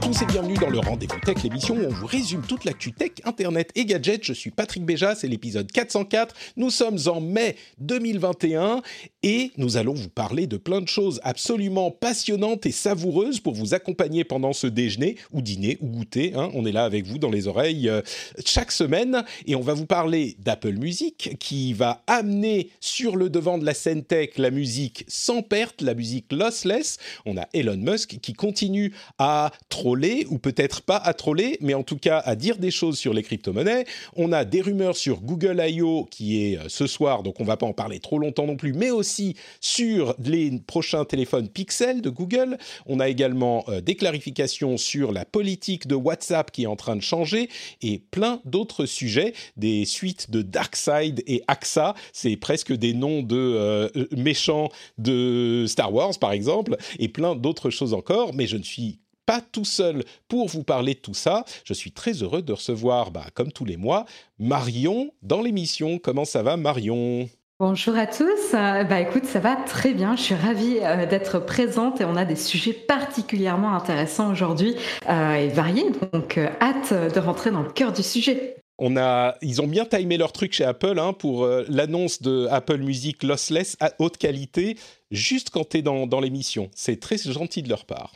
Tous et bienvenue dans le Rendez-vous Tech, l'émission où on vous résume toute l'actu tech, internet et gadgets. Je suis Patrick Béja, c'est l'épisode 404. Nous sommes en mai 2021 et nous allons vous parler de plein de choses absolument passionnantes et savoureuses pour vous accompagner pendant ce déjeuner ou dîner ou goûter. hein. On est là avec vous dans les oreilles euh, chaque semaine et on va vous parler d'Apple Music qui va amener sur le devant de la scène tech la musique sans perte, la musique lossless. On a Elon Musk qui continue à troller, ou peut-être pas à troller, mais en tout cas à dire des choses sur les crypto-monnaies. On a des rumeurs sur Google I.O. qui est euh, ce soir, donc on va pas en parler trop longtemps non plus, mais aussi sur les prochains téléphones Pixel de Google. On a également euh, des clarifications sur la politique de WhatsApp qui est en train de changer et plein d'autres sujets, des suites de Darkseid et AXA, c'est presque des noms de euh, méchants de Star Wars par exemple, et plein d'autres choses encore, mais je ne suis pas tout seul pour vous parler de tout ça. Je suis très heureux de recevoir, bah, comme tous les mois, Marion dans l'émission. Comment ça va, Marion? Bonjour à tous. Euh, bah écoute, ça va très bien. Je suis ravie euh, d'être présente et on a des sujets particulièrement intéressants aujourd'hui euh, et variés. Donc euh, hâte de rentrer dans le cœur du sujet. on a, ils ont bien timé leur truc chez Apple hein, pour l'annonce de Apple Music lossless à haute qualité, juste quand tu es dans, dans l'émission. C'est très gentil de leur part.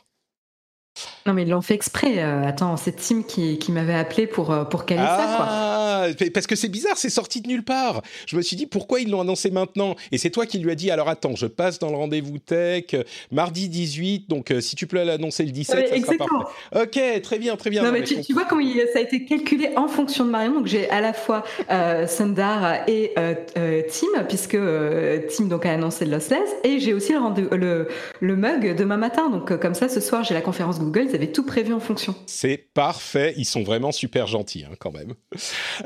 Non mais ils l'ont fait exprès. Euh, attends, c'est Tim qui, qui m'avait appelé pour, euh, pour caler ça quoi. Ah, parce que c'est bizarre, c'est sorti de nulle part. Je me suis dit pourquoi ils l'ont annoncé maintenant? Et c'est toi qui lui as dit alors attends, je passe dans le rendez-vous tech euh, mardi 18, donc euh, si tu peux l'annoncer le 17, Ouais, ça sera exactement. parfait. Ok, très bien, très bien. Non, Non, mais mais tu, vois comment ça a été calculé en fonction de Marion. Donc j'ai à la fois euh, Sundar et Tim, puisque Tim donc a annoncé le lossless, et j'ai aussi le, rendez- le, le mug demain matin. Donc comme ça, ce soir j'ai la conférence Google. Ils avaient tout prévu en fonction. C'est parfait, ils sont vraiment super gentils hein, quand même.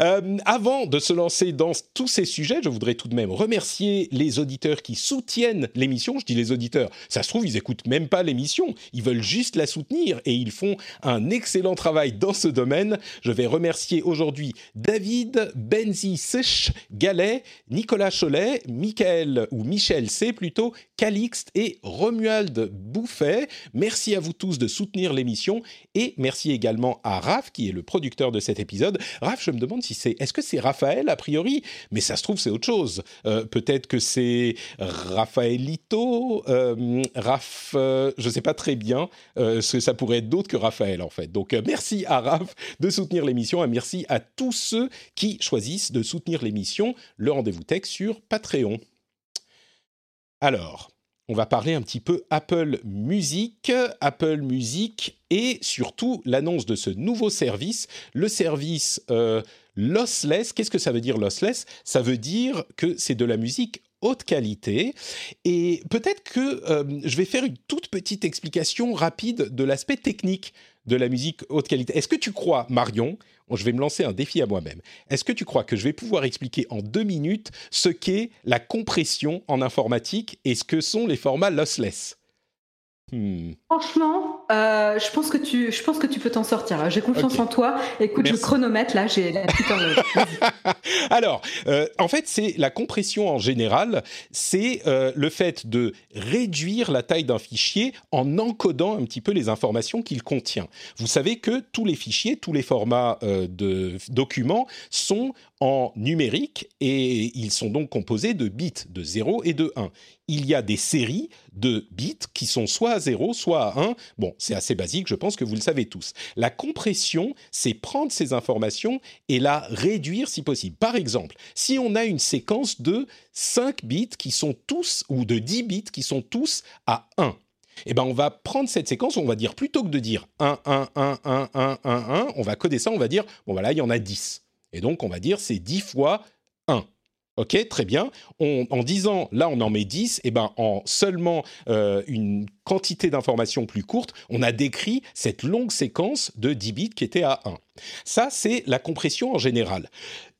Euh, avant de se lancer dans tous ces sujets, je voudrais tout de même remercier les auditeurs qui soutiennent l'émission. Je dis les auditeurs, ça se trouve, ils écoutent même pas l'émission, ils veulent juste la soutenir et ils font un excellent travail dans ce domaine. Je vais remercier aujourd'hui David, Benzi Sech, Galet, Nicolas Cholet, Michael ou Michel C plutôt, Calixte et Romuald Bouffet. Merci à vous tous de soutenir l'émission et merci également à Raph qui est le producteur de cet épisode. Raph, je me demande si c'est est-ce que c'est Raphaël a priori, mais ça se trouve c'est autre chose. Euh, Peut-être que c'est Raphaëlito, euh, Raph, euh, je sais pas très bien, euh, ce que ça pourrait être d'autre que Raphaël en fait. Donc merci à Raph de soutenir l'émission et merci à tous ceux qui choisissent de soutenir l'émission, le rendez-vous tech sur Patreon. Alors, on va parler un petit peu Apple Music, Apple Music et surtout l'annonce de ce nouveau service, le service euh, lossless. Qu'est-ce que ça veut dire lossless? Ça veut dire que c'est de la musique haute qualité et peut-être que euh, je vais faire une toute petite explication rapide de l'aspect technique de la musique haute qualité. Est-ce que tu crois, Marion, je vais me lancer un défi à moi-même. Est-ce que tu crois que je vais pouvoir expliquer en deux minutes ce qu'est la compression en informatique et ce que sont les formats lossless? Hmm. Franchement, euh, je pense que tu, je pense que tu peux t'en sortir. J'ai confiance en toi. Écoute, Merci. le chronomètre là, j'ai la petite horloge. Vas-y. Alors, euh, en fait, c'est la compression en général, c'est euh, le fait de réduire la taille d'un fichier en encodant un petit peu les informations qu'il contient. Vous savez que tous les fichiers, tous les formats de documents sont en numérique et ils sont donc composés de bits, de 0 et de 1. Il y a des séries de bits qui sont soit à 0, soit à 1. Bon, c'est assez basique, je pense que vous le savez tous. La compression, c'est prendre ces informations et la réduire si possible. Par exemple, si on a une séquence de 5 bits qui sont tous, ou de 10 bits qui sont tous à 1, eh ben on va prendre cette séquence, on va dire, plutôt que de dire 1, 1, 1, 1, 1, 1, 1, on va coder ça, on va dire, bon voilà, il y en a 10. Et donc, on va dire, c'est 10 fois 1. Ok, très bien. en disant là on en met 10, et ben en seulement euh, une quantité d'informations plus courte, on a décrit cette longue séquence de 10 bits qui était à 1. Ça, c'est la compression en général.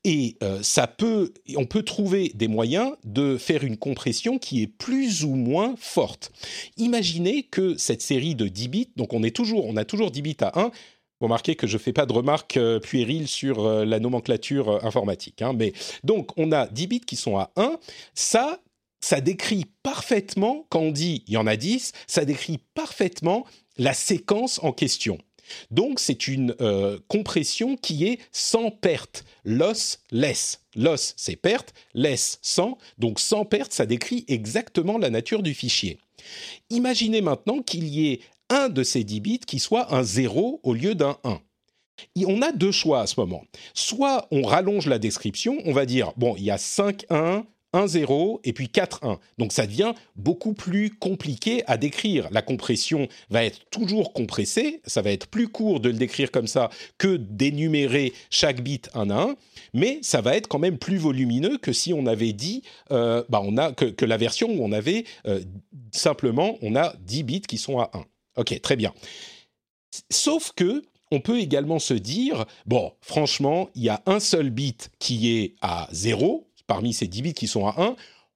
Et euh, ça peut, on peut trouver des moyens de faire une compression qui est plus ou moins forte. Imaginez que cette série de 10 bits, donc on est toujours, on a toujours 10 bits à 1, vous remarquez que je ne fais pas de remarques euh, puériles sur euh, la nomenclature euh, informatique. Hein, mais donc, on a 10 bits qui sont à 1. Ça, ça décrit parfaitement, quand on dit il y en a 10, ça décrit parfaitement la séquence en question. Donc, c'est une compression qui est sans perte. Loss-less. Loss, c'est perte. Less, sans. Donc, sans perte, ça décrit exactement la nature du fichier. Imaginez maintenant qu'il y ait un de ces 10 bits qui soit un 0 au lieu d'un 1. Et on a deux choix à ce moment. Soit on rallonge la description, on va dire, bon, il y a 5 1, 1 0 et puis 4 1. Donc ça devient beaucoup plus compliqué à décrire. La compression va être toujours compressée, ça va être plus court de le décrire comme ça que d'énumérer chaque bit un à un, mais ça va être quand même plus volumineux que si on avait dit, euh, bah on a, que, la version où on avait euh, simplement, on a 10 bits qui sont à 1. Ok, très bien. Sauf que on peut également se dire, bon, franchement, il y a un seul bit qui est à 0, parmi ces 10 bits qui sont à 1,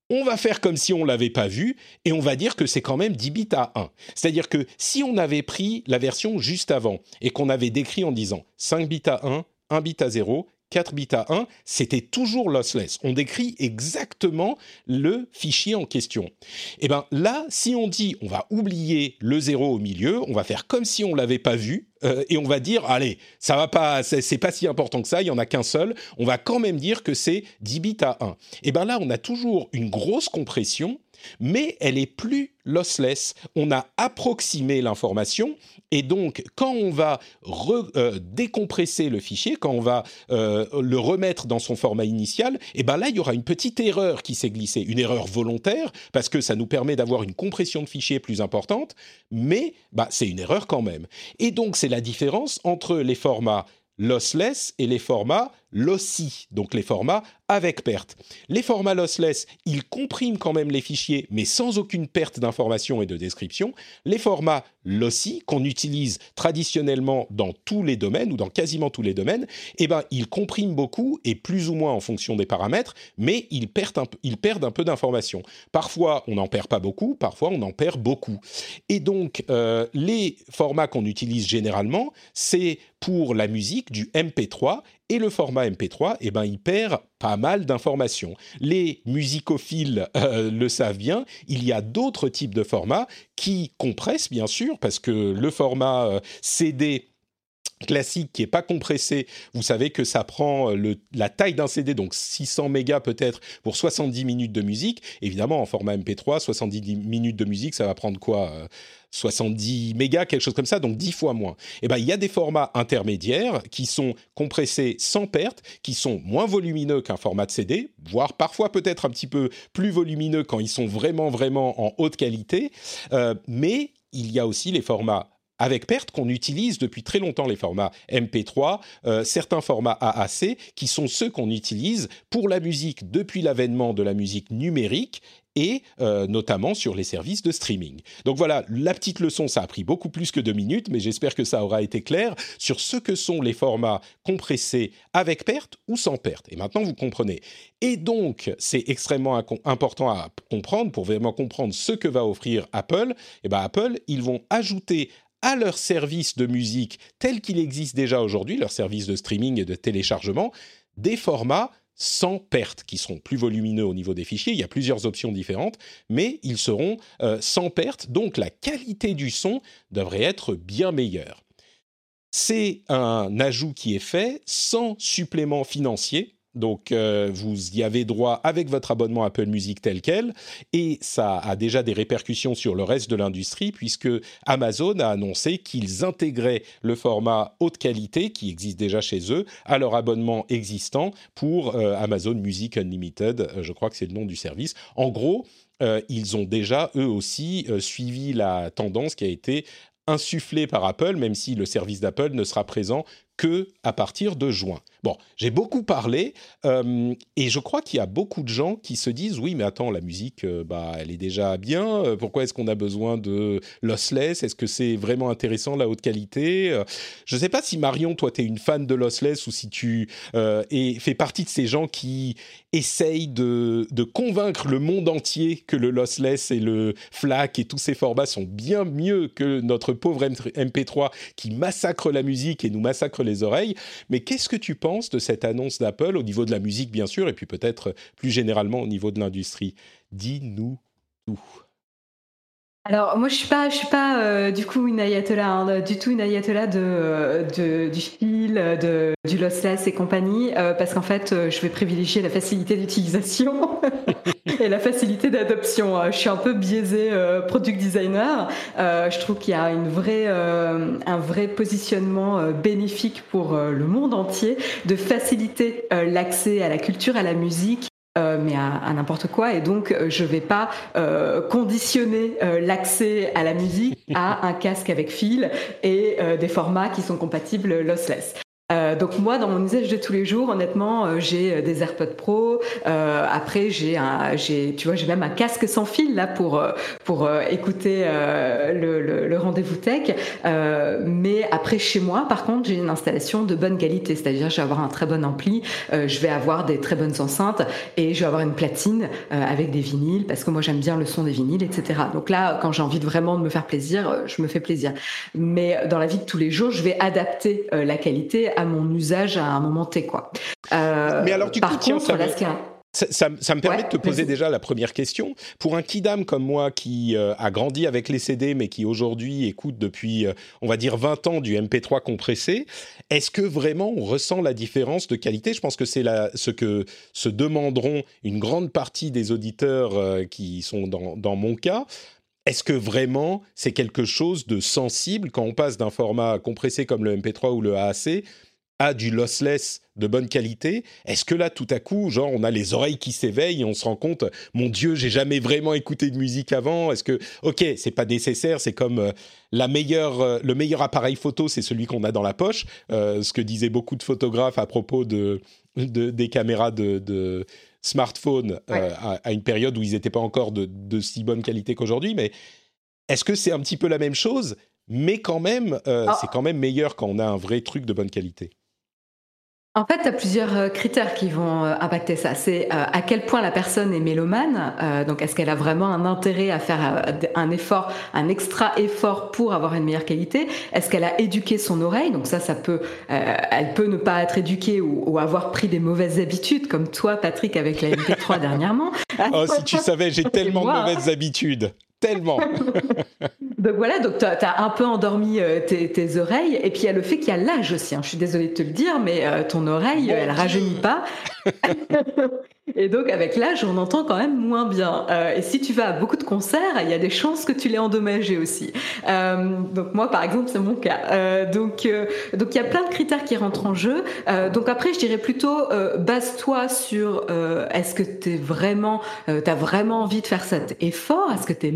on va faire comme si on ne l'avait pas vu et on va dire que c'est quand même 10 bits à 1. C'est-à-dire que si on avait pris la version juste avant et qu'on avait décrit en disant 5 bits à 1, 1 bit à 0, 4 bits à 1, c'était toujours lossless. On décrit exactement le fichier en question. Et eh bien là, si on dit on va oublier le 0 au milieu, on va faire comme si on l'avait pas vu euh, et on va dire allez, ça va pas c'est pas si important que ça, il y en a qu'un seul, on va quand même dire que c'est 10 bits à 1. Et eh bien là, on a toujours une grosse compression mais elle est plus lossless. On a approximé l'information et donc quand on va euh, décompresser le fichier, quand on va euh, le remettre dans son format initial, et eh ben là il y aura une petite erreur qui s'est glissée, une erreur volontaire parce que ça nous permet d'avoir une compression de fichier plus importante, mais bah, c'est une erreur quand même. Et donc c'est la différence entre les formats lossless et les formats lossy, donc les formats avec perte. Les formats lossless, ils compriment quand même les fichiers, mais sans aucune perte d'information et de description. Les formats lossy, qu'on utilise traditionnellement dans tous les domaines, ou dans quasiment tous les domaines, eh ben, ils compriment beaucoup, et plus ou moins en fonction des paramètres, mais ils perdent un, peu d'information. Parfois, on n'en perd pas beaucoup, parfois, on en perd beaucoup. Et donc, euh, les formats qu'on utilise généralement, c'est pour la musique du MP3 et le format MP3, eh ben, il perd pas mal d'informations. Les musicophiles euh, le savent bien, il y a d'autres types de formats qui compressent, bien sûr, parce que le format euh, CD classique qui est pas compressé, vous savez que ça prend euh, le, la taille d'un CD, donc 600 mégas peut-être pour 70 minutes de musique. Évidemment, en format MP3, 70 minutes de musique, ça va prendre quoi 70 mégas, quelque chose comme ça, donc 10 fois moins. Et eh ben, il y a des formats intermédiaires qui sont compressés sans perte, qui sont moins volumineux qu'un format de CD, voire parfois peut-être un petit peu plus volumineux quand ils sont vraiment, vraiment en haute qualité. Euh, mais il y a aussi les formats avec perte qu'on utilise depuis très longtemps les formats MP3, euh, certains formats AAC qui sont ceux qu'on utilise pour la musique depuis l'avènement de la musique numérique et euh, notamment sur les services de streaming. Donc voilà, la petite leçon, ça a pris beaucoup plus que deux minutes, mais j'espère que ça aura été clair sur ce que sont les formats compressés avec perte ou sans perte. Et maintenant, vous comprenez. Et donc, c'est extrêmement important à comprendre pour vraiment comprendre ce que va offrir Apple. Et eh ben Apple, ils vont ajouter à leur service de musique tel qu'il existe déjà aujourd'hui, leur service de streaming et de téléchargement, des formats sans perte, qui seront plus volumineux au niveau des fichiers. Il y a plusieurs options différentes, mais ils seront euh, sans perte, donc la qualité du son devrait être bien meilleure. C'est un ajout qui est fait sans supplément financier. Donc, euh, vous y avez droit avec votre abonnement Apple Music tel quel, et ça a déjà des répercussions sur le reste de l'industrie, puisque Amazon a annoncé qu'ils intégraient le format haute qualité, qui existe déjà chez eux, à leur abonnement existant pour euh, Amazon Music Unlimited, euh, je crois que c'est le nom du service. En gros, ils ont déjà, eux aussi, suivi la tendance qui a été insufflée par Apple, même si le service d'Apple ne sera présent que à partir de juin. Bon, j'ai beaucoup parlé euh, et je crois qu'il y a beaucoup de gens qui se disent oui, mais attends, la musique, euh, bah, elle est déjà bien. Euh, pourquoi est-ce qu'on a besoin de lossless? Est-ce que c'est vraiment intéressant la haute qualité? Je ne sais pas si Marion, toi, tu es une fan de lossless ou si tu et fais partie de ces gens qui essayent de, de convaincre le monde entier que le lossless et le FLAC et tous ces formats sont bien mieux que notre pauvre MP3 qui massacre la musique et nous massacre les oreilles. Mais qu'est-ce que tu penses de cette annonce d'Apple au niveau de la musique, bien sûr, et puis peut-être plus généralement au niveau de l'industrie? Dis-nous tout. Alors moi je suis pas je suis pas euh, du coup une ayatollah hein, du tout une ayatollah de, de du fil de du lossless et compagnie euh, parce qu'en fait euh, je vais privilégier la facilité d'utilisation et la facilité d'adoption. Je suis un peu biaisé product designer. je trouve qu'il y a une vraie un vrai positionnement bénéfique pour le monde entier de faciliter l'accès à la culture, à la musique euh, mais à, n'importe quoi. Et donc, euh, je vais pas euh, conditionner l'accès à la musique à un casque avec fil et des formats qui sont compatibles lossless. Euh, donc moi, dans mon usage de tous les jours, honnêtement, euh, j'ai euh, des AirPods Pro. après, j'ai un, j'ai, tu vois, j'ai même un casque sans fil là pour pour écouter le, le, rendez-vous tech. mais après, chez moi, par contre, j'ai une installation de bonne qualité, c'est-à-dire je vais avoir un très bon ampli, je vais avoir des très bonnes enceintes et je vais avoir une platine avec des vinyles parce que moi j'aime bien le son des vinyles, etc. Donc là, quand j'ai envie de vraiment de me faire plaisir, je me fais plaisir. Mais dans la vie de tous les jours, je vais adapter la qualité mon usage à un moment T. Quoi. Euh, Mais alors, du coup, tiens, ça, me, ça, ça, me permet de te poser déjà la première question. Pour un kidam comme moi qui euh, a grandi avec les CD, mais qui aujourd'hui écoute depuis, euh, on va dire, 20 ans du MP3 compressé, est-ce que vraiment on ressent la différence de qualité? Je pense que c'est ce que se demanderont une grande partie des auditeurs qui sont dans, dans mon cas. Est-ce que vraiment c'est quelque chose de sensible? Quand on passe d'un format compressé comme le MP3 ou le AAC a du lossless de bonne qualité, est-ce que là, tout à coup, genre, on a les oreilles qui s'éveillent et on se rend compte, mon Dieu, j'ai jamais vraiment écouté de musique avant. Est-ce que, ok, c'est pas nécessaire, c'est comme euh, la meilleure, euh, le meilleur appareil photo, c'est celui qu'on a dans la poche. Euh, ce que disaient beaucoup de photographes à propos de, des caméras de, smartphone à, une période où ils n'étaient pas encore de, de si bonne qualité qu'aujourd'hui. Mais est-ce que c'est un petit peu la même chose mais quand même, ah. c'est quand même meilleur quand on a un vrai truc de bonne qualité? En fait, tu as plusieurs euh, critères qui vont euh, impacter ça. C'est euh, à quel point la personne est mélomane. donc, est-ce qu'elle a vraiment un intérêt à faire un effort, un extra effort pour avoir une meilleure qualité? Est-ce qu'elle a éduqué son oreille? Donc ça, ça peut, elle peut ne pas être éduquée ou, avoir pris des mauvaises habitudes, comme toi, Patrick, avec la MP3 dernièrement. Oh, si tu savais, j'ai tellement de mauvaises habitudes tellement. donc voilà, donc tu as, un peu endormi euh, tes, oreilles. Et puis il y a le fait qu'il y a l'âge aussi. Hein. Je suis désolée de te le dire, mais euh, ton oreille, elle rajeunit pas. Et donc, avec l'âge, on entend quand même moins bien. Euh, et si tu vas à beaucoup de concerts, il y a des chances que tu l'aies endommagé aussi. Donc moi, par exemple, c'est mon cas. Donc, donc il y a plein de critères qui rentrent en jeu. Donc après, je dirais plutôt base-toi sur est-ce que tu vraiment, t'as vraiment envie de faire cet effort? Est-ce que tu es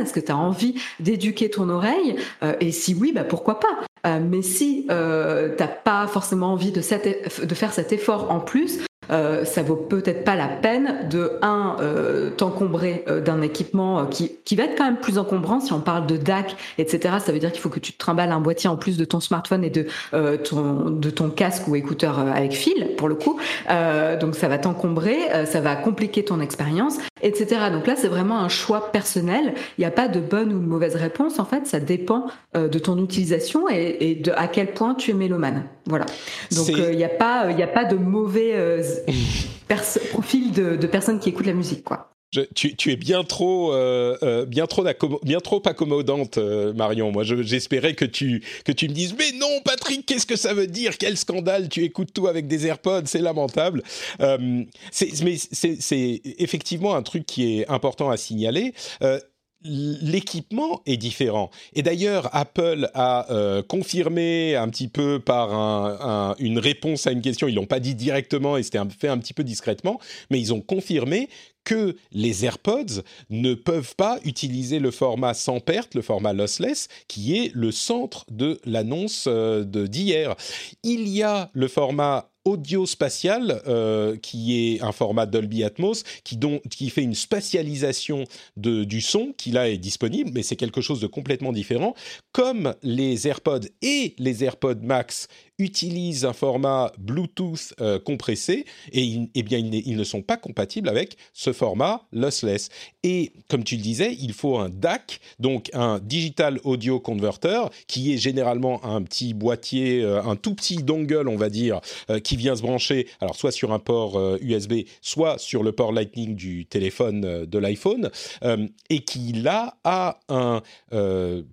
Est-ce que tu as envie d'éduquer ton oreille? Et si oui, bah pourquoi pas? Mais si euh, t'as pas forcément envie de, faire cet effort en plus, euh, ça vaut peut-être pas la peine de un euh, t'encombrer euh, d'un équipement qui, qui va être quand même plus encombrant. Si on parle de DAC etc ça veut dire qu'il faut que tu te trimbales un boîtier en plus de ton smartphone et de ton casque ou écouteur avec fil pour le coup. Donc ça va t'encombrer ça va compliquer ton expérience etc donc là c'est vraiment un choix personnel. Il n'y a pas de bonne ou de mauvaise réponse. En fait ça dépend de ton utilisation et, et de à quel point tu es mélomane. Voilà. Donc il n'y a pas il n'y a pas de mauvais profil de, personnes qui écoutent la musique, quoi. Tu, es bien trop, euh, euh, bien trop, accommodante, euh, Marion. Moi, j'espérais que tu que tu me dises, mais non, Patrick, qu'est-ce que ça veut dire? Quel scandale Tu écoutes tout avec des AirPods, c'est lamentable. mais c'est effectivement un truc qui est important à signaler l'équipement est différent. Et d'ailleurs, Apple a euh, confirmé un petit peu par une réponse à une question, ils l'ont pas dit directement et c'était fait un petit peu discrètement, mais ils ont confirmé que les AirPods ne peuvent pas utiliser le format sans perte, le format lossless, qui est le centre de l'annonce euh, d'hier. Il y a le format audio spatial, euh, qui est un format Dolby Atmos, qui, qui fait une spatialisation de, du son, qui là est disponible, mais c'est quelque chose de complètement différent. Comme les AirPods et les AirPods Max utilisent un format Bluetooth euh, compressé et eh bien ils, ne sont pas compatibles avec ce format lossless. Et comme tu le disais, il faut un DAC, donc un Digital Audio Converter, qui est généralement un petit boîtier, euh, un tout petit dongle, on va dire, euh, qui vient se brancher, alors soit sur un port USB, soit sur le port Lightning du téléphone de l'iPhone, et qui là a un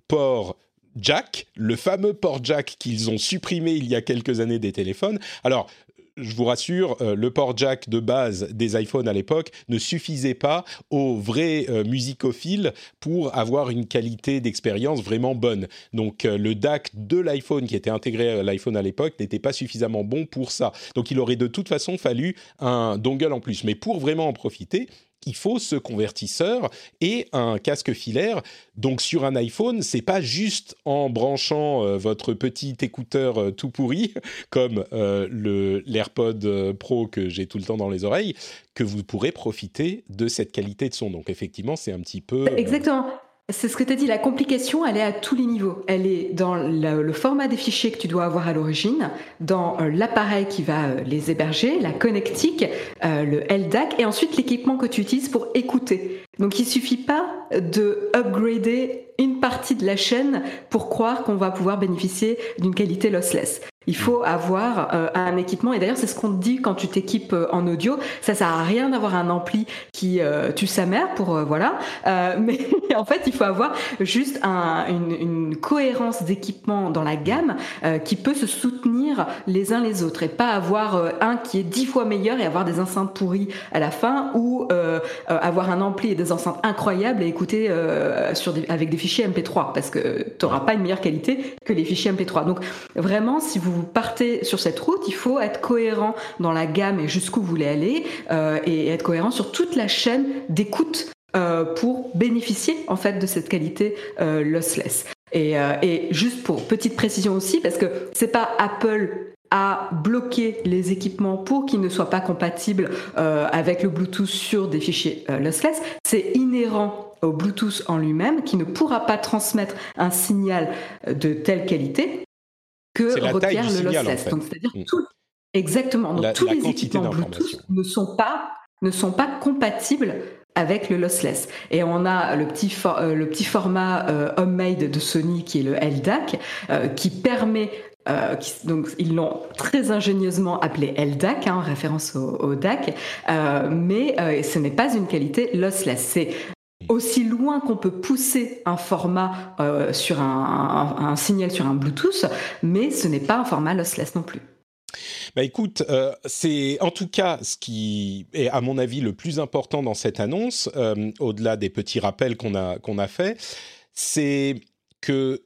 port jack, le fameux port jack qu'ils ont supprimé il y a quelques années des téléphones. Alors, je vous rassure, euh, le port jack de base des iPhones à l'époque ne suffisait pas aux vrais euh, musicophiles pour avoir une qualité d'expérience vraiment bonne. Donc euh, le DAC de l'iPhone qui était intégré à l'iPhone à l'époque n'était pas suffisamment bon pour ça. Donc il aurait de toute façon fallu un dongle en plus. Mais pour vraiment en profiter, il faut ce convertisseur et un casque filaire. Donc sur un iPhone, c'est pas juste en branchant euh, votre petit écouteur euh, tout pourri comme euh, le l'AirPod Pro que j'ai tout le temps dans les oreilles que vous pourrez profiter de cette qualité de son. Donc effectivement, c'est un petit peu Exactement. C'est ce que tu as dit, la complication, elle est à tous les niveaux. Elle est dans le, format des fichiers que tu dois avoir à l'origine, dans euh, l'appareil qui va euh, les héberger, la connectique, euh, le LDAC, et ensuite l'équipement que tu utilises pour écouter. Donc il suffit pas de upgrader une partie de la chaîne pour croire qu'on va pouvoir bénéficier d'une qualité lossless. Il faut avoir euh, un équipement et d'ailleurs c'est ce qu'on te dit quand tu t'équipes euh, en audio. Ça sert à rien d'avoir un ampli qui euh, tue sa mère pour voilà, mais en fait il faut avoir juste un, une, cohérence d'équipement dans la gamme qui peut se soutenir les uns les autres et pas avoir un qui est dix fois meilleur et avoir des enceintes pourries à la fin ou avoir un ampli et des enceintes incroyables écouter sur des, avec des fichiers MP3 parce que tu n'auras pas une meilleure qualité que les fichiers MP3. Donc vraiment si vous partez sur cette route, il faut être cohérent dans la gamme et jusqu'où vous voulez aller, euh, et être cohérent sur toute la chaîne d'écoute euh, pour bénéficier en fait de cette qualité euh, lossless. Et, juste pour petite précision aussi, parce que c'est pas Apple a bloqué les équipements pour qu'ils ne soient pas compatibles avec le Bluetooth sur des fichiers lossless, c'est inhérent au Bluetooth en lui-même qui ne pourra pas transmettre un signal de telle qualité que requiert le lossless. c'est-à-dire mm. tout, exactement. Donc, tous les équipements Bluetooth ne sont pas ne sont pas compatibles avec le lossless. Et on a le petit, euh, le petit format euh, homemade de Sony qui est le LDAC, euh, qui permet donc ils l'ont très ingénieusement appelé LDAC, hein, en référence au, DAC, mais ce n'est pas une qualité lossless. C'est aussi loin qu'on peut pousser un format euh, sur un, signal sur un Bluetooth, mais ce n'est pas un format lossless non plus. Bah écoute, euh, c'est en tout cas ce qui est à mon avis le plus important dans cette annonce, euh, au-delà des petits rappels qu'on a qu'on a fait, c'est que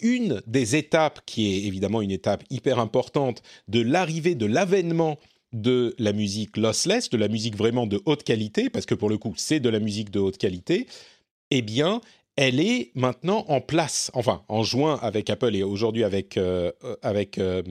une des étapes qui est évidemment une étape hyper importante de l'arrivée de l'avènement de la musique lossless, de la musique vraiment de haute qualité, parce que pour le coup, c'est de la musique de haute qualité, eh bien, elle est maintenant en place, enfin, en juin avec Apple et aujourd'hui avec, euh, avec euh,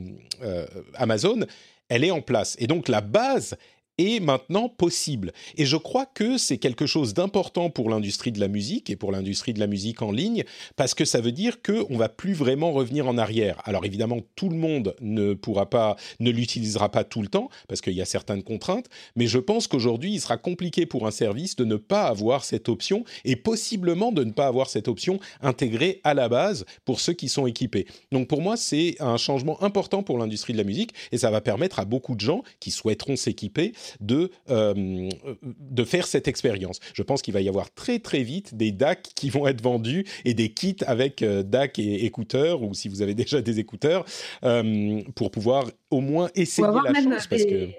euh, Amazon, elle est en place. Et donc, la base est maintenant possible. Et je crois que c'est quelque chose d'important pour l'industrie de la musique et pour l'industrie de la musique en ligne, parce que ça veut dire qu'on va plus vraiment revenir en arrière. Alors évidemment, tout le monde ne pourra pas, ne l'utilisera pas tout le temps, parce qu'il y a certaines contraintes, mais je pense qu'aujourd'hui, il sera compliqué pour un service de ne pas avoir cette option, et possiblement de ne pas avoir cette option intégrée à la base pour ceux qui sont équipés. Donc pour moi, c'est un changement important pour l'industrie de la musique, et ça va permettre à beaucoup de gens qui souhaiteront s'équiper de, euh, de faire cette expérience. Je pense qu'il va y avoir très très vite des DAC qui vont être vendus et des kits avec euh, DAC et écouteurs, ou si vous avez déjà des écouteurs, euh, pour pouvoir au moins essayer la chose. Parce que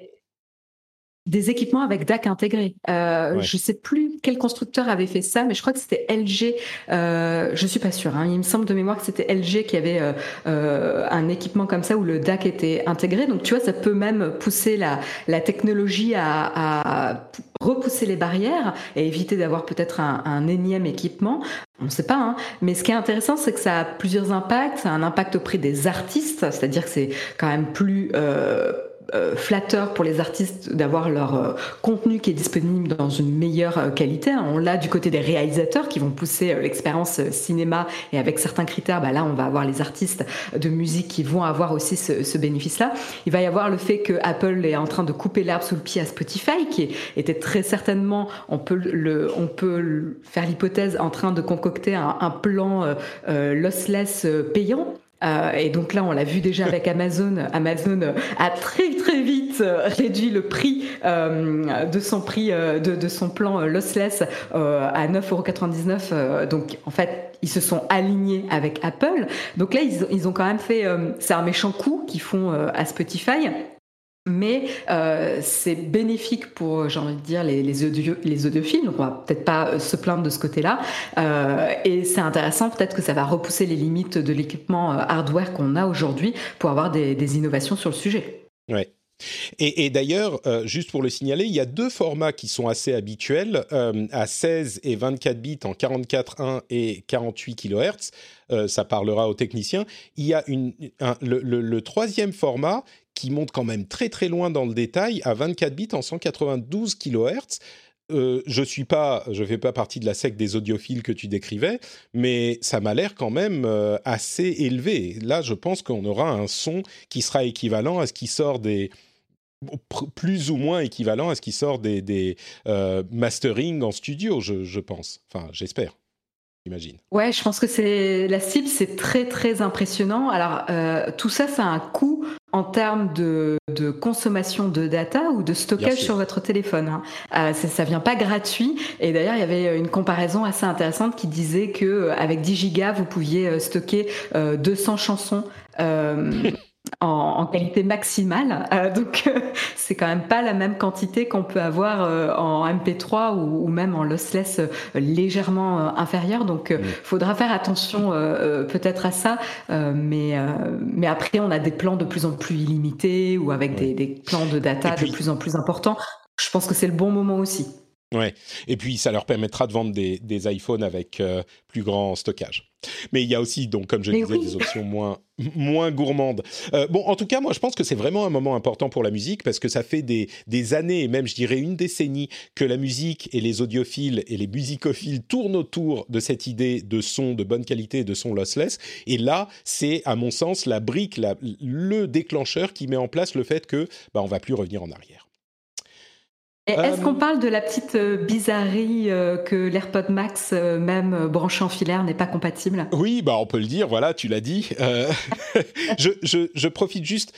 des équipements avec DAC intégré. Euh, Je sais plus quel constructeur avait fait ça, mais je crois que c'était LG. Euh, je suis pas sûre. Hein. Il me semble de mémoire que c'était LG qui avait euh, euh, un équipement comme ça où le DAC était intégré. Donc tu vois, ça peut même pousser la, la technologie à, à repousser les barrières et éviter d'avoir peut-être un, un, énième équipement. On ne sait pas, hein. mais ce qui est intéressant, c'est que ça a plusieurs impacts. Ça a un impact auprès des artistes, c'est-à-dire que c'est quand même plus euh, euh, flatteur pour les artistes d'avoir leur euh, contenu qui est disponible dans une meilleure euh, qualité. On l'a du côté des réalisateurs qui vont pousser l'expérience cinéma et avec certains critères, bah là on va avoir les artistes de musique qui vont avoir aussi ce, ce bénéfice-là. Il va y avoir le fait que Apple est en train de couper l'herbe sous le pied à Spotify, qui était très certainement, on peut le, on peut faire l'hypothèse en train de concocter un, un plan euh, lossless payant euh, et donc là, on l'a vu déjà avec Amazon. Amazon a très très vite euh, réduit le prix euh, de son prix de, de, son plan lossless à 9,99€. donc en fait, ils se sont alignés avec Apple. Donc là, ils, ils ont quand même fait. c'est un méchant coup qu'ils font à Spotify mais euh, c'est bénéfique pour, j'ai envie de dire, les, les, audio, les audiophiles, donc on va peut-être pas euh, se plaindre de ce côté-là. Euh, et c'est intéressant, peut-être que ça va repousser les limites de l'équipement hardware qu'on a aujourd'hui pour avoir des, innovations sur le sujet. Ouais. Et, d'ailleurs, juste pour le signaler, il y a deux formats qui sont assez habituels, à 16 et 24 bits en 44.1 et 48 kHz. Euh, ça parlera aux techniciens. Il y a une, un, le, le, le, troisième format qui monte quand même très très loin dans le détail, à 24 bits en 192 kHz. Euh, je suis pas, je fais pas partie de la secte des audiophiles que tu décrivais, mais ça m'a l'air quand même euh, assez élevé. Là, je pense qu'on aura un son qui sera équivalent à ce qui sort des plus ou moins équivalent à ce qui sort des, des euh, mastering en studio, je, je pense. Enfin, j'espère. J'imagine. Ouais, je pense que c'est la cible, c'est très très impressionnant. Alors euh, tout ça, ça a un coût en termes de, de, consommation de data ou de stockage sur votre téléphone. Hein. Euh, ça, ça vient pas gratuit. Et d'ailleurs, il y avait une comparaison assez intéressante qui disait que euh, avec 10 gigas, vous pouviez stocker euh, 200 chansons. en, en, qualité maximale. Euh, donc, euh, c'est quand même pas la même quantité qu'on peut avoir euh, en MP3 ou, ou, même en lossless euh, légèrement euh, inférieur. Donc, mmh. faudra faire attention peut-être à ça. mais, mais après, on a des plans de plus en plus illimités ou avec des, des, plans de data puis, de plus en plus importants. Je pense que c'est le bon moment aussi. Ouais. Et puis, ça leur permettra de vendre des, des iPhones avec plus grand stockage. Mais il y a aussi, donc, comme je Mais disais, oui. des options moins, moins gourmandes. Euh, bon, en tout cas, moi, je pense que c'est vraiment un moment important pour la musique parce que ça fait des, des années, et même, je dirais, une décennie, que la musique et les audiophiles et les musicophiles tournent autour de cette idée de son de bonne qualité, de son lossless. Et là, c'est, à mon sens, la brique, la, le déclencheur qui met en place le fait que, bah, on va plus revenir en arrière. Est-ce qu'on parle de la petite euh, bizarrerie euh, que l'AirPod Max, euh, même branché en filaire, n'est pas compatible? Oui, bah on peut le dire. Voilà, tu l'as dit. je, je, je, profite juste,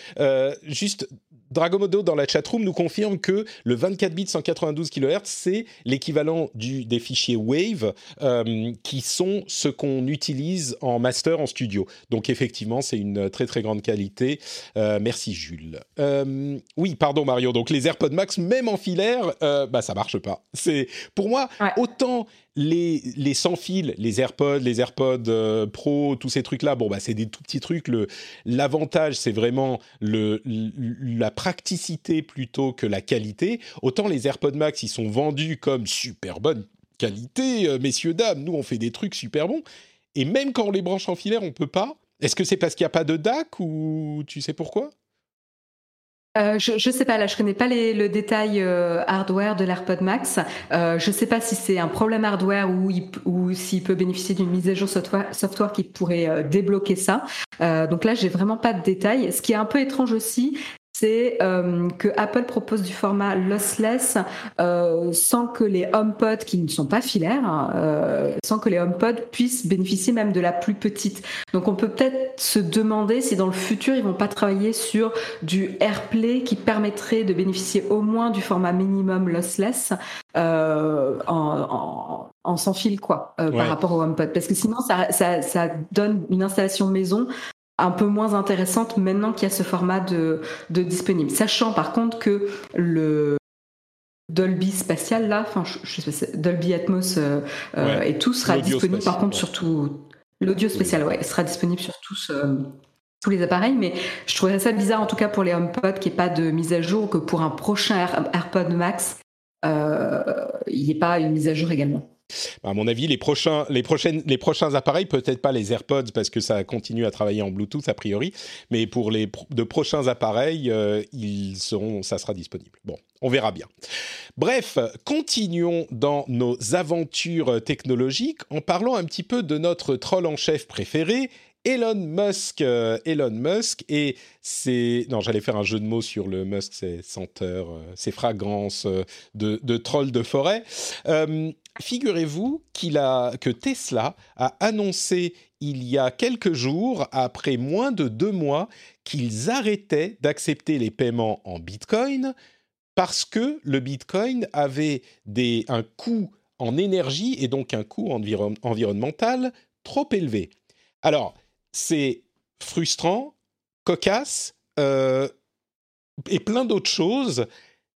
juste Dragomodo dans la chatroom nous confirme que le 24 bits 192 kHz, c'est l'équivalent des fichiers Wave euh, qui sont ce qu'on utilise en master en studio. Donc effectivement, c'est une très très grande qualité. Euh, merci Jules. Euh, oui, pardon Mario. Donc les AirPods Max, même en filaire, bah ça marche pas. C'est pour moi ouais. autant les, sans fil, les AirPods, les AirPods euh, Pro, tous ces trucs-là, bon, bah, c'est des tout petits trucs. L'avantage, c'est vraiment le, la praticité plutôt que la qualité. Autant les AirPods Max, ils sont vendus comme super bonne qualité, euh, messieurs, dames. Nous, on fait des trucs super bons. Et même quand on les branche en filaire, on peut pas. Est-ce que c'est parce qu'il n'y a pas de DAC ou tu sais pourquoi? Euh, je, je sais pas, là, je connais pas les, le détail euh, hardware de l'AirPod Max. Euh, je sais pas si c'est un problème hardware ou, ou s'il peut bénéficier d'une mise à jour software, software qui pourrait euh, débloquer ça. Euh, donc là, j'ai vraiment pas de détails. Ce qui est un peu étrange aussi, c'est euh, que Apple propose du format lossless euh, sans que les HomePod qui ne sont pas filaires, hein, euh, sans que les HomePod puissent bénéficier même de la plus petite. Donc on peut peut-être se demander si dans le futur ils vont pas travailler sur du AirPlay qui permettrait de bénéficier au moins du format minimum lossless en, en, en, sans fil quoi euh, ouais. par rapport au HomePod parce que sinon ça, ça, ça donne une installation maison un peu moins intéressante maintenant qu'il y a ce format de, de disponible. Sachant par contre que le Dolby spatial là, enfin je, sais Dolby Atmos et tout sera disponible. Par contre, surtout l'audio spécial, ouais, sera disponible sur tous tous les appareils, mais je trouverais ça bizarre en tout cas pour les HomePod qu'il n'y ait pas de mise à jour, que pour un prochain AirPod Max, euh, il n'y ait pas une mise à jour également. Bah, à mon avis, les prochains, les prochaines, les prochains appareils, peut-être pas les AirPods parce que ça continue à travailler en Bluetooth a priori, mais pour les de prochains appareils, euh, ils seront, ça sera disponible. Bon, on verra bien. Bref, continuons dans nos aventures technologiques en parlant un petit peu de notre troll en chef préféré, Elon Musk, euh, Elon Musk, et c'est non, j'allais faire un jeu de mots sur le Musk, ses senteurs, ses fragrances euh, de, de troll de forêt. Euh, figurez-vous qu'il a que Tesla a annoncé il y a quelques jours, après moins de deux mois, qu'ils arrêtaient d'accepter les paiements en Bitcoin parce que le Bitcoin avait des, un coût en énergie et donc un coût environnemental trop élevé. Alors, c'est frustrant, cocasse euh, et plein d'autres choses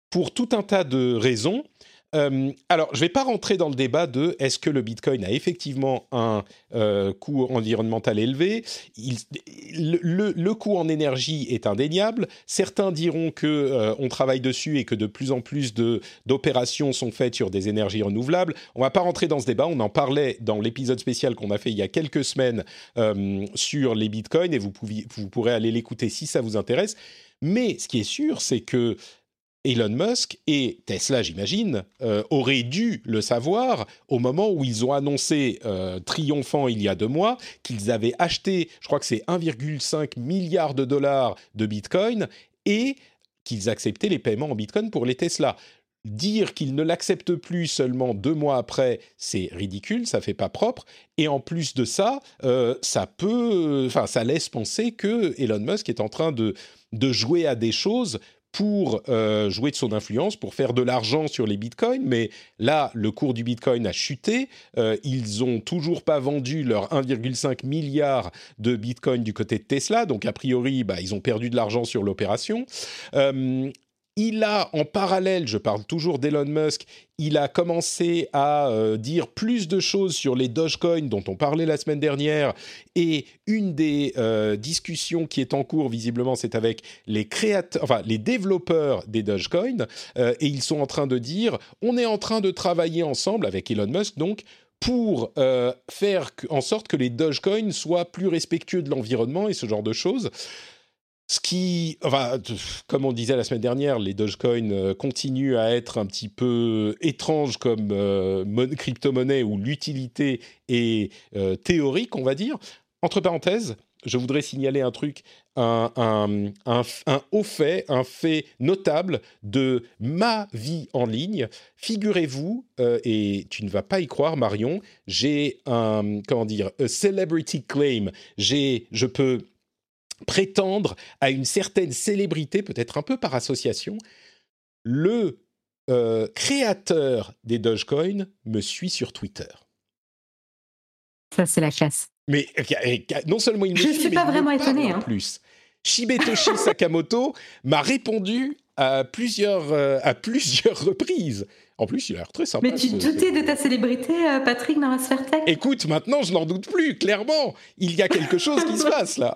pour tout un tas de raisons. Euh, alors, je ne vais pas rentrer dans le débat de est-ce que le Bitcoin a effectivement un euh, coût environnemental élevé. le, coût en énergie est indéniable. Certains diront que euh, on travaille dessus et que de plus en plus d'opérations sont faites sur des énergies renouvelables. On ne va pas rentrer dans ce débat. On en parlait dans l'épisode spécial qu'on a fait il y a quelques semaines sur les Bitcoins et vous, vous pourrez aller l'écouter si ça vous intéresse. Mais ce qui est sûr, c'est que Elon Musk et Tesla, j'imagine, euh, auraient dû le savoir au moment où ils ont annoncé, euh, triomphant il y a deux mois, qu'ils avaient acheté, je crois que c'est 1,5 milliard de dollars de Bitcoin et qu'ils acceptaient les paiements en Bitcoin pour les Tesla. Dire qu'ils ne l'acceptent plus seulement deux mois après, c'est ridicule, ça fait pas propre. Et en plus de ça, euh, ça peut, enfin, ça laisse penser que Elon Musk est en train de de jouer à des choses pour euh, jouer de son influence, pour faire de l'argent sur les bitcoins. Mais là, le cours du bitcoin a chuté. Euh, ils ont toujours pas vendu leurs 1,5 milliard de bitcoins du côté de Tesla. Donc, a priori, bah, ils ont perdu de l'argent sur l'opération. Euh, il a en parallèle, je parle toujours d'Elon Musk, il a commencé à euh, dire plus de choses sur les Dogecoin dont on parlait la semaine dernière. Et une des euh, discussions qui est en cours, visiblement, c'est avec les créateurs, enfin les développeurs des Dogecoin. Euh, et ils sont en train de dire, on est en train de travailler ensemble avec Elon Musk, donc pour faire en sorte que les Dogecoin soient plus respectueux de l'environnement et ce genre de choses. Ce qui, enfin, comme on disait la semaine dernière, les Dogecoin euh, continuent à être un petit peu étranges comme euh, crypto-monnaie où l'utilité est euh, théorique, on va dire. Entre parenthèses, je voudrais signaler un truc, un, haut fait, un fait notable de ma vie en ligne. Figurez-vous, et tu ne vas pas y croire, Marion, j'ai un, comment dire, a celebrity claim. J'ai, je peux prétendre à une certaine célébrité, peut-être un peu par association, le euh, créateur des Dogecoin me suit sur Twitter. Ça, c'est la classe. Mais non seulement il me Je ne suis pas vraiment étonné. En hein. plus, Shibetoshi Sakamoto m'a répondu à plusieurs, euh, à plusieurs reprises. En plus, il a l'air très sympa. Mais tu doutais de ta célébrité, euh, Patrick, dans la sphère tech? Écoute, maintenant, je n'en doute plus, clairement. Il y a quelque chose qui se passe là.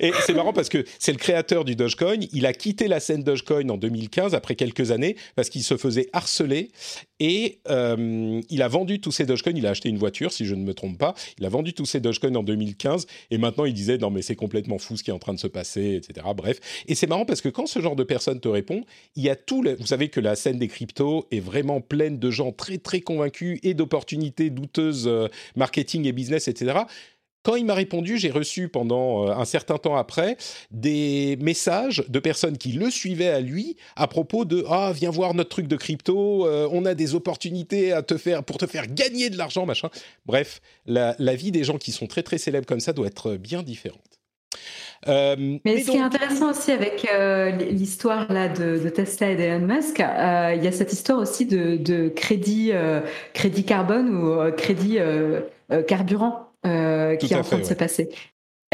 et c'est marrant parce que c'est le créateur du Dogecoin. Il a quitté la scène Dogecoin en 2015, après quelques années, parce qu'il se faisait harceler. Et euh, il a vendu tous ses Dogecoin. Il a acheté une voiture, si je ne me trompe pas. Il a vendu tous ses Dogecoin en 2015. Et maintenant, il disait, non, mais c'est complètement fou ce qui est en train de se passer, etc. Bref. Et c'est marrant parce que quand ce genre de personne te répond, il y a tout. Vous savez que la scène des cryptos est vraiment pleine de gens très très convaincus et d'opportunités douteuses euh, marketing et business, etc. Quand il m'a répondu, j'ai reçu pendant euh, un certain temps après des messages de personnes qui le suivaient à lui à propos de ah viens voir notre truc de crypto, euh, on a des opportunités à te faire pour te faire gagner de l'argent machin. Bref, la, la vie des gens qui sont très très célèbres comme ça doit être bien différente. Euh, mais, ce qui est intéressant aussi avec euh, l'histoire là de, Tesla et d'Elon Musk, euh, il y a cette histoire aussi de, crédit, crédit carbone ou crédit carburant qui est en train de se passer.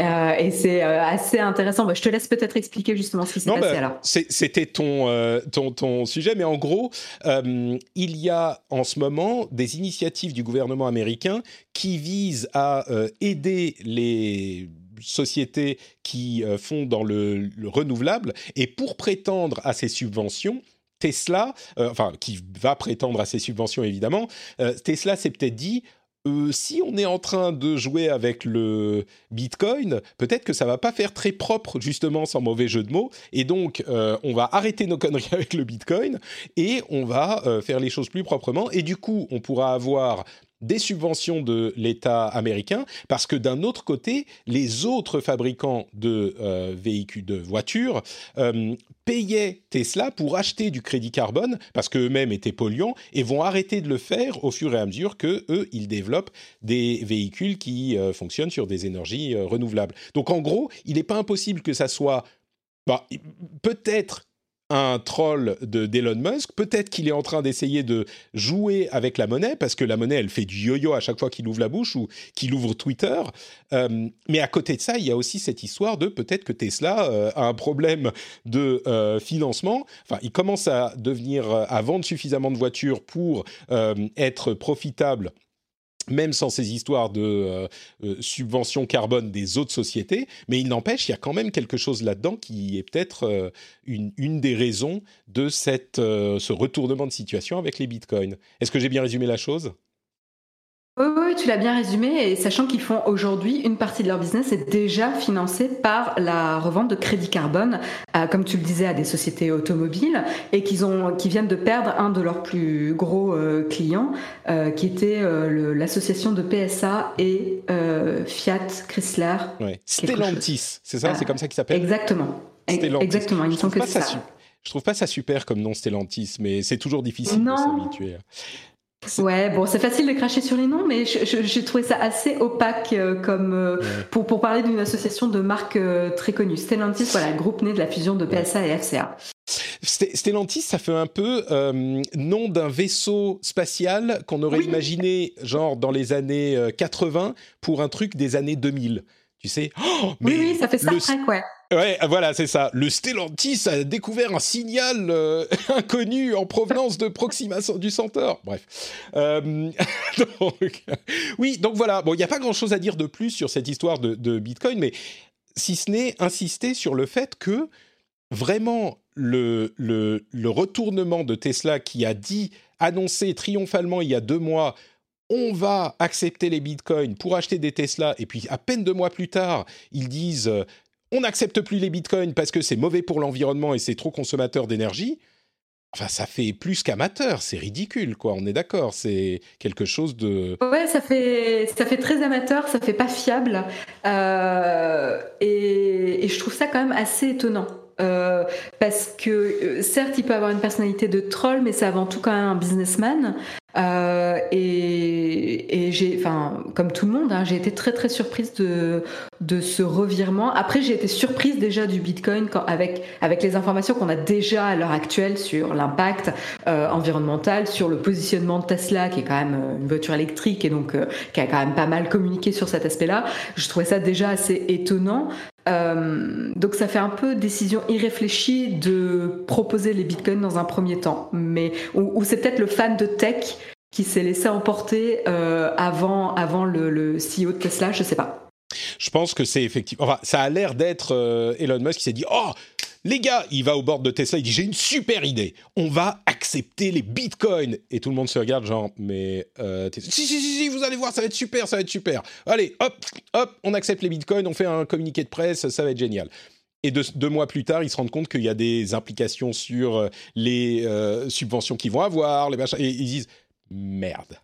Euh, et c'est euh, assez intéressant. Bah, je te laisse peut-être expliquer justement ce qui s'est passé bah, C'était ton, euh, ton, ton, sujet, mais en gros, il y a en ce moment des initiatives du gouvernement américain qui visent à aider les sociétés qui font dans le, le, renouvelable. Et pour prétendre à ces subventions, Tesla, enfin, qui va prétendre à ces subventions évidemment, Tesla s'est peut-être dit euh, si on est en train de jouer avec le Bitcoin, peut-être que ça va pas faire très propre justement sans mauvais jeu de mots, et donc euh, on va arrêter nos conneries avec le Bitcoin et on va euh, faire les choses plus proprement, et du coup on pourra avoir des subventions de l'État américain, parce que d'un autre côté, les autres fabricants de euh, véhicules, de voitures, euh, payaient Tesla pour acheter du crédit carbone, parce qu'eux-mêmes étaient polluants, et vont arrêter de le faire au fur et à mesure que eux, ils développent des véhicules qui euh, fonctionnent sur des énergies renouvelables. Donc en gros, il n'est pas impossible que ça soit bah, peut-être un troll de d'Elon Musk. Peut-être qu'il est en train d'essayer de jouer avec la monnaie, parce que la monnaie, elle fait du yo-yo à chaque fois qu'il ouvre la bouche ou qu'il ouvre Twitter. Euh, mais à côté de ça, il y a aussi cette histoire de peut-être que Tesla euh, a un problème de euh, financement. Enfin, il commence à devenir, à vendre suffisamment de voitures pour être profitable même sans ces histoires de euh, euh, subvention carbone des autres sociétés, mais il n'empêche, il y a quand même quelque chose là-dedans qui est peut-être euh, une, des raisons de cette, ce retournement de situation avec les bitcoins. Est-ce que j'ai bien résumé la chose? Oui, tu l'as bien résumé, et sachant qu'ils font aujourd'hui une partie de leur business est déjà financée par la revente de crédits carbone, comme tu le disais, à des sociétés automobiles, et qu'ils ont, qui viennent de perdre un de leurs plus gros euh, clients, euh, qui était euh, l'association de PSA et Fiat Chrysler. Ouais. Stellantis, c'est ça, c'est comme ça qu'il s'appelle? Exactement. Exactement. Il me semble que c'est ça. Je trouve pas ça super comme nom Stellantis, mais c'est toujours difficile de s'habituer. Ouais, bon, c'est facile de cracher sur les noms, mais j'ai trouvé ça assez opaque euh, comme euh, pour, pour parler d'une association de marques euh, très connue. Stellantis, voilà, groupe né de la fusion de PSA et FCA. Stellantis, ça fait un peu nom d'un vaisseau spatial qu'on aurait imaginé genre dans les années 80 pour un truc des années 2000. Tu sais oh, mais oui, ça fait Star Trek, ouais. Ouais, voilà, c'est ça. Le Stellantis a découvert un signal euh, inconnu en provenance de Proxima du Centaure. Bref. Euh, oui, donc voilà. Bon, il n'y a pas grand-chose à dire de plus sur cette histoire de, Bitcoin, mais si ce n'est insister sur le fait que vraiment le, le, le retournement de Tesla qui a dit, annoncé triomphalement il y a deux mois, on va accepter les bitcoins pour acheter des Tesla, et puis à peine deux mois plus tard, ils disent euh, on n'accepte plus les bitcoins parce que c'est mauvais pour l'environnement et c'est trop consommateur d'énergie. Enfin, ça fait plus qu'amateur, c'est ridicule, quoi. On est d'accord, c'est quelque chose de. Ouais, ça fait ça fait très amateur, ça fait pas fiable, euh, et, je trouve ça quand même assez étonnant. Euh, parce que certes, il peut avoir une personnalité de troll, mais c'est avant tout quand même un businessman. Euh, et, et j'ai, enfin, comme tout le monde, hein, j'ai été très très surprise de, de ce revirement. Après, j'ai été surprise déjà du Bitcoin quand, avec, avec les informations qu'on a déjà à l'heure actuelle sur l'impact euh, environnemental, sur le positionnement de Tesla, qui est quand même euh, une voiture électrique et donc euh, qui a quand même pas mal communiqué sur cet aspect-là. Je trouvais ça déjà assez étonnant. Euh, donc ça fait un peu décision irréfléchie de proposer les bitcoins dans un premier temps, mais ou, c'est peut-être le fan de tech qui s'est laissé emporter euh, avant avant le, CEO de Tesla, je sais pas. Je pense que c'est effectivement. Enfin, ça a l'air d'être euh, Elon Musk qui s'est dit oh les gars, il va au bord de Tesla, il dit j'ai une super idée, on va accepter les bitcoins. Et tout le monde se regarde genre, mais euh, si, si, si, si, vous allez voir, ça va être super, ça va être super. Allez, hop, hop, on accepte les bitcoins, on fait un communiqué de presse, ça va être génial. Et deux, mois plus tard, ils se rendent compte qu'il y a des implications sur euh, les euh, subventions qu'ils vont avoir, les machins, et ils disent merde.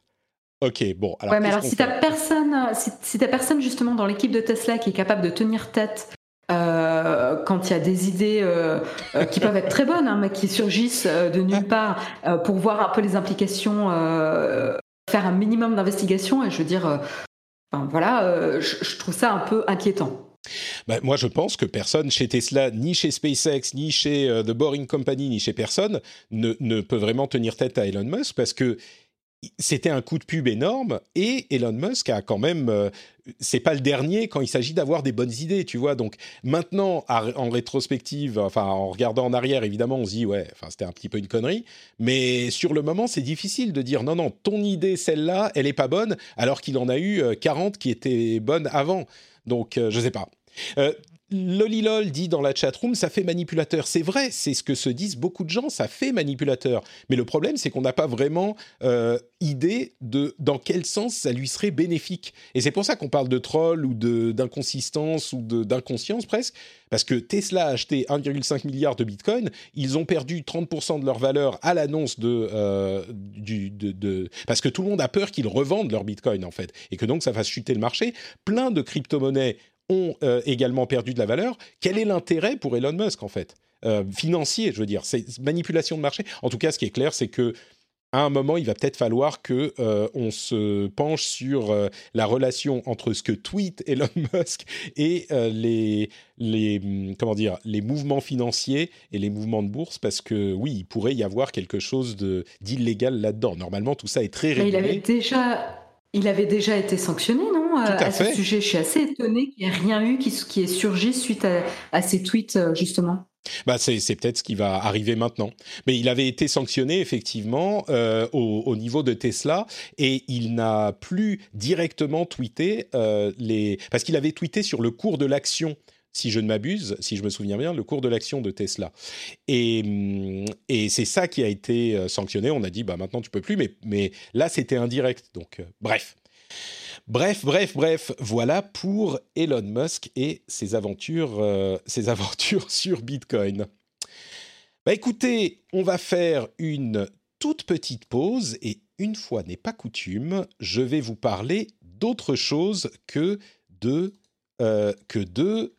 Ok, bon. Alors, ouais, mais alors si t'as personne, si, si personne justement dans l'équipe de Tesla qui est capable de tenir tête euh, quand il y a des idées euh, euh, qui peuvent être très bonnes, hein, mais qui surgissent de nulle part, pour voir un peu les implications, faire un minimum d'investigation, et je veux dire, voilà, je, trouve ça un peu inquiétant. Bah, moi, je pense que personne chez Tesla, ni chez SpaceX, ni chez The Boring Company, ni chez personne, ne, ne, peut vraiment tenir tête à Elon Musk parce que c'était un coup de pub énorme et Elon Musk a quand même euh, c'est pas le dernier quand il s'agit d'avoir des bonnes idées, tu vois. Donc maintenant, en rétrospective, enfin en regardant en arrière, évidemment, on se dit ouais, c'était un petit peu une connerie. Mais sur le moment, c'est difficile de dire non, non, ton idée, celle-là, elle est pas bonne, alors qu'il en a eu 40 euh, qui étaient bonnes avant. Donc euh, je sais pas. Lolilol dit dans la chatroom, ça fait manipulateur. C'est vrai, c'est ce que se disent beaucoup de gens, ça fait manipulateur. Mais le problème, c'est qu'on n'a pas vraiment euh, idée de dans quel sens ça lui serait bénéfique. Et c'est pour ça qu'on parle de troll ou d'inconsistance ou d'inconscience presque. Parce que Tesla a acheté 1,5 milliard de bitcoin, ils ont perdu 30% de leur valeur à l'annonce euh, de, de, Parce que tout le monde a peur qu'ils revendent leur bitcoin en fait, et que donc ça fasse chuter le marché. Plein de crypto-monnaies ont euh, également perdu de la valeur. Quel est l'intérêt pour Elon Musk en fait? Euh, Financier, je veux dire, c'est manipulation de marché. En tout cas, ce qui est clair, c'est que à un moment, il va peut-être falloir que euh, on se penche sur la relation entre ce que tweet Elon Musk et les les hum, comment dire les mouvements financiers et les mouvements de bourse parce que oui, il pourrait y avoir quelque chose de d'illégal là-dedans. Normalement, tout ça est très régulé. il avait déjà il avait déjà été sanctionné, non? À, ce sujet. Je suis assez étonné qu'il n'y ait rien eu qui, qui ait surgi suite à, ces tweets, euh, justement. Bah c'est, peut-être ce qui va arriver maintenant. Mais il avait été sanctionné effectivement euh, au, niveau de Tesla et il n'a plus directement tweeté euh, les parce qu'il avait tweeté sur le cours de l'action si je ne m'abuse, si je me souviens bien, le cours de l'action de Tesla. Et, et c'est ça qui a été sanctionné. On a dit, bah maintenant tu peux plus, mais, mais là c'était indirect. Donc, bref. Bref, bref, bref, voilà pour Elon Musk et ses aventures, euh, ses aventures sur Bitcoin. Bah écoutez, on va faire une toute petite pause et une fois n'est pas coutume, je vais vous parler d'autre chose que de euh, que de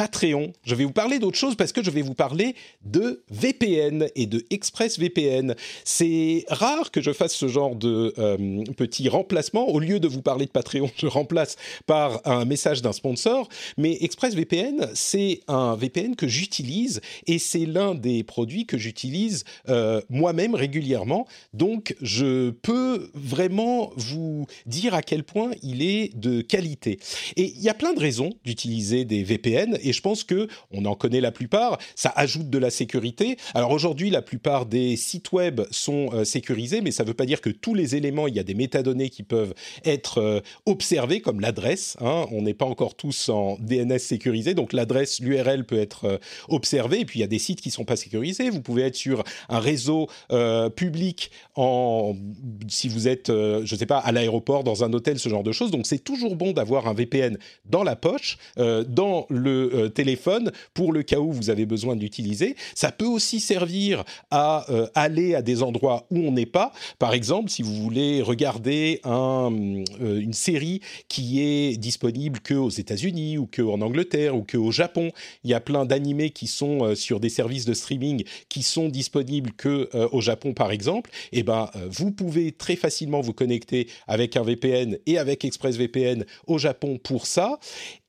Patreon. Je vais vous parler d'autre chose parce que je vais vous parler de VPN et de ExpressVPN. C'est rare que je fasse ce genre de euh, petit remplacement. Au lieu de vous parler de Patreon, je remplace par un message d'un sponsor. Mais ExpressVPN, c'est un VPN que j'utilise et c'est l'un des produits que j'utilise euh, moi-même régulièrement. Donc, je peux vraiment vous dire à quel point il est de qualité. Et il y a plein de raisons d'utiliser des VPN je pense que on en connaît la plupart. Ça ajoute de la sécurité. Alors aujourd'hui, la plupart des sites web sont euh, sécurisés, mais ça ne veut pas dire que tous les éléments, il y a des métadonnées qui peuvent être euh, observées, comme l'adresse. Hein. On n'est pas encore tous en DNS sécurisé, donc l'adresse, l'URL peut être euh, observée. Et puis il y a des sites qui sont pas sécurisés. Vous pouvez être sur un réseau public en, si vous êtes, je sais pas, à l'aéroport, dans un hôtel, ce genre de choses. Donc c'est toujours bon d'avoir un VPN dans la poche, dans le euh, téléphone pour le cas où vous avez besoin de l'utiliser. Ça peut aussi servir à euh, aller à des endroits où on n'est pas. Par exemple, si vous voulez regarder euh, une série qui est disponible que aux États-Unis ou que en Angleterre ou que au Japon, il y a plein d'animés qui sont sur des services de streaming qui sont disponibles que au Japon par exemple. Et eh ben, vous pouvez très facilement vous connecter avec un VPN et avec ExpressVPN au Japon pour ça.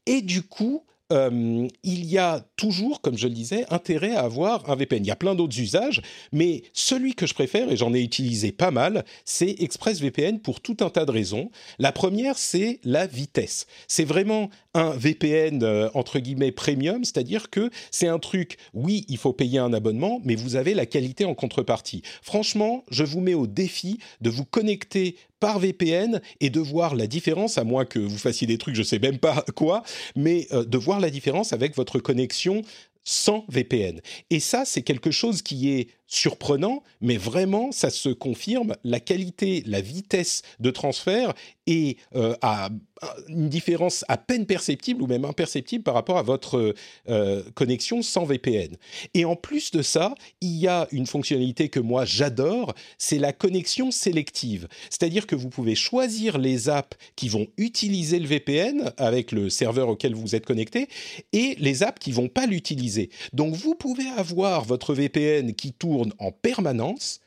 Et du coup, euh, il y a toujours, comme je le disais, intérêt à avoir un VPN. Il y a plein d'autres usages, mais celui que je préfère, et j'en ai utilisé pas mal, c'est ExpressVPN pour tout un tas de raisons. La première, c'est la vitesse. C'est vraiment un VPN, euh, entre guillemets, premium, c'est-à-dire que c'est un truc, oui, il faut payer un abonnement, mais vous avez la qualité en contrepartie. Franchement, je vous mets au défi de vous connecter par VPN et de voir la différence, à moins que vous fassiez des trucs, je sais même pas quoi, mais euh, de voir la différence avec votre connexion sans VPN. Et ça, c'est quelque chose qui est surprenant, mais vraiment, ça se confirme. La qualité, la vitesse de transfert est euh, à une différence à peine perceptible ou même imperceptible par rapport à votre euh, connexion sans VPN. Et en plus de ça, il y a une fonctionnalité que moi j'adore, c'est la connexion sélective. C'est-à-dire que vous pouvez choisir les apps qui vont utiliser le VPN avec le serveur auquel vous êtes connecté et les apps qui vont pas l'utiliser. Donc vous pouvez avoir votre VPN qui tourne en permanence.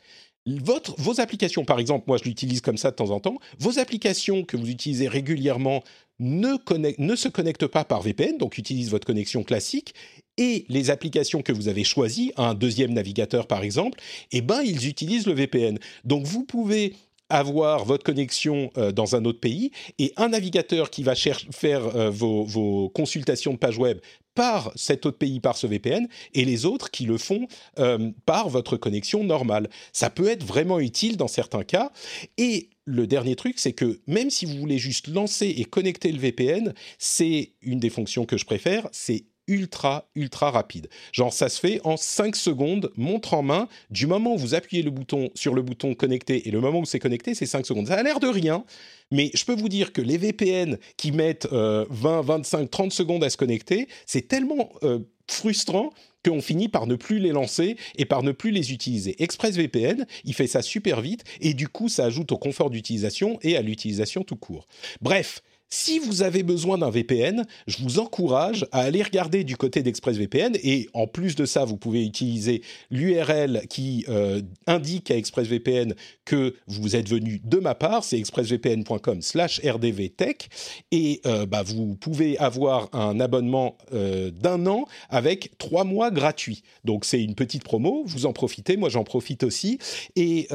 Vos applications, par exemple, moi je l'utilise comme ça de temps en temps, vos applications que vous utilisez régulièrement ne, ne se connectent pas par VPN, donc utilisent votre connexion classique, et les applications que vous avez choisies, un deuxième navigateur par exemple, eh ben ils utilisent le VPN. Donc vous pouvez avoir votre connexion dans un autre pays et un navigateur qui va faire vos, vos consultations de page web par cet autre pays, par ce VPN, et les autres qui le font euh, par votre connexion normale. Ça peut être vraiment utile dans certains cas. Et le dernier truc, c'est que même si vous voulez juste lancer et connecter le VPN, c'est une des fonctions que je préfère, c'est ultra, ultra rapide. Genre, ça se fait en 5 secondes, montre en main. Du moment où vous appuyez le bouton sur le bouton connecter et le moment où c'est connecté, c'est 5 secondes. Ça a l'air de rien, mais je peux vous dire que les VPN qui mettent 20, 25, 30 secondes à se connecter, c'est tellement euh, frustrant qu'on finit par ne plus les lancer et par ne plus les utiliser. ExpressVPN, il fait ça super vite et du coup, ça ajoute au confort d'utilisation et à l'utilisation tout court. Bref, si vous avez besoin d'un VPN, je vous encourage à aller regarder du côté d'ExpressVPN et en plus de ça, vous pouvez utiliser l'URL qui euh, indique à ExpressVPN que vous êtes venu de ma part, c'est expressvpn.com/rdvtech et euh, bah, vous pouvez avoir un abonnement euh, d'un an avec trois mois gratuits. Donc c'est une petite promo, vous en profitez, moi j'en profite aussi. Et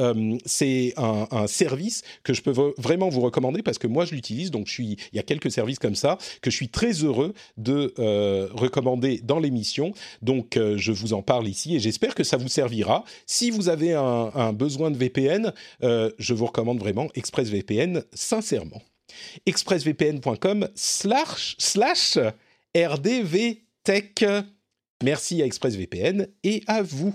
c'est un, un service que je peux vraiment vous recommander parce que moi je l'utilise, donc je suis il y a quelques services comme ça que je suis très heureux de euh, recommander dans l'émission. Donc, euh, je vous en parle ici et j'espère que ça vous servira. Si vous avez un, besoin de VPN, euh, je vous recommande vraiment ExpressVPN, sincèrement. expressvpn.com slash, slash rdvtech. Merci à ExpressVPN et à vous.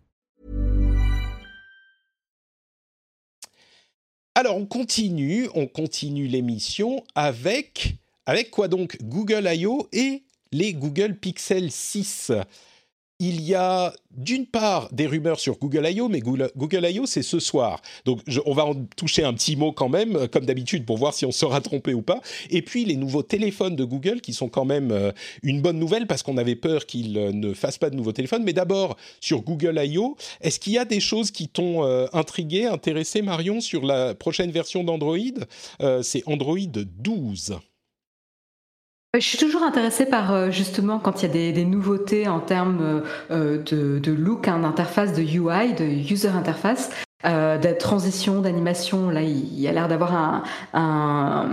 Alors, on continue, on continue l'émission avec, avec quoi donc? Google I.O. et les Google Pixel 6 il y a d'une part des rumeurs sur Google I.O., mais Google, I.O. c'est ce soir. Donc on va en toucher un petit mot quand même, euh, comme d'habitude, pour voir si on sera trompé ou pas. Et puis les nouveaux téléphones de Google qui sont quand même euh, une bonne nouvelle parce qu'on avait peur qu'ils euh, ne fassent pas de nouveaux téléphones. Mais d'abord, sur Google I.O., est-ce qu'il y a des choses qui t'ont intrigué, intéressé, Marion, sur la prochaine version d'Android? C'est Android 12. Je suis toujours intéressée par euh, justement quand il y a des, des nouveautés en termes euh, de, de, look, hein, d'interface, de UI, de user interface. Euh, de transition, d'animation. Là, il, y a l'air d'avoir un, un,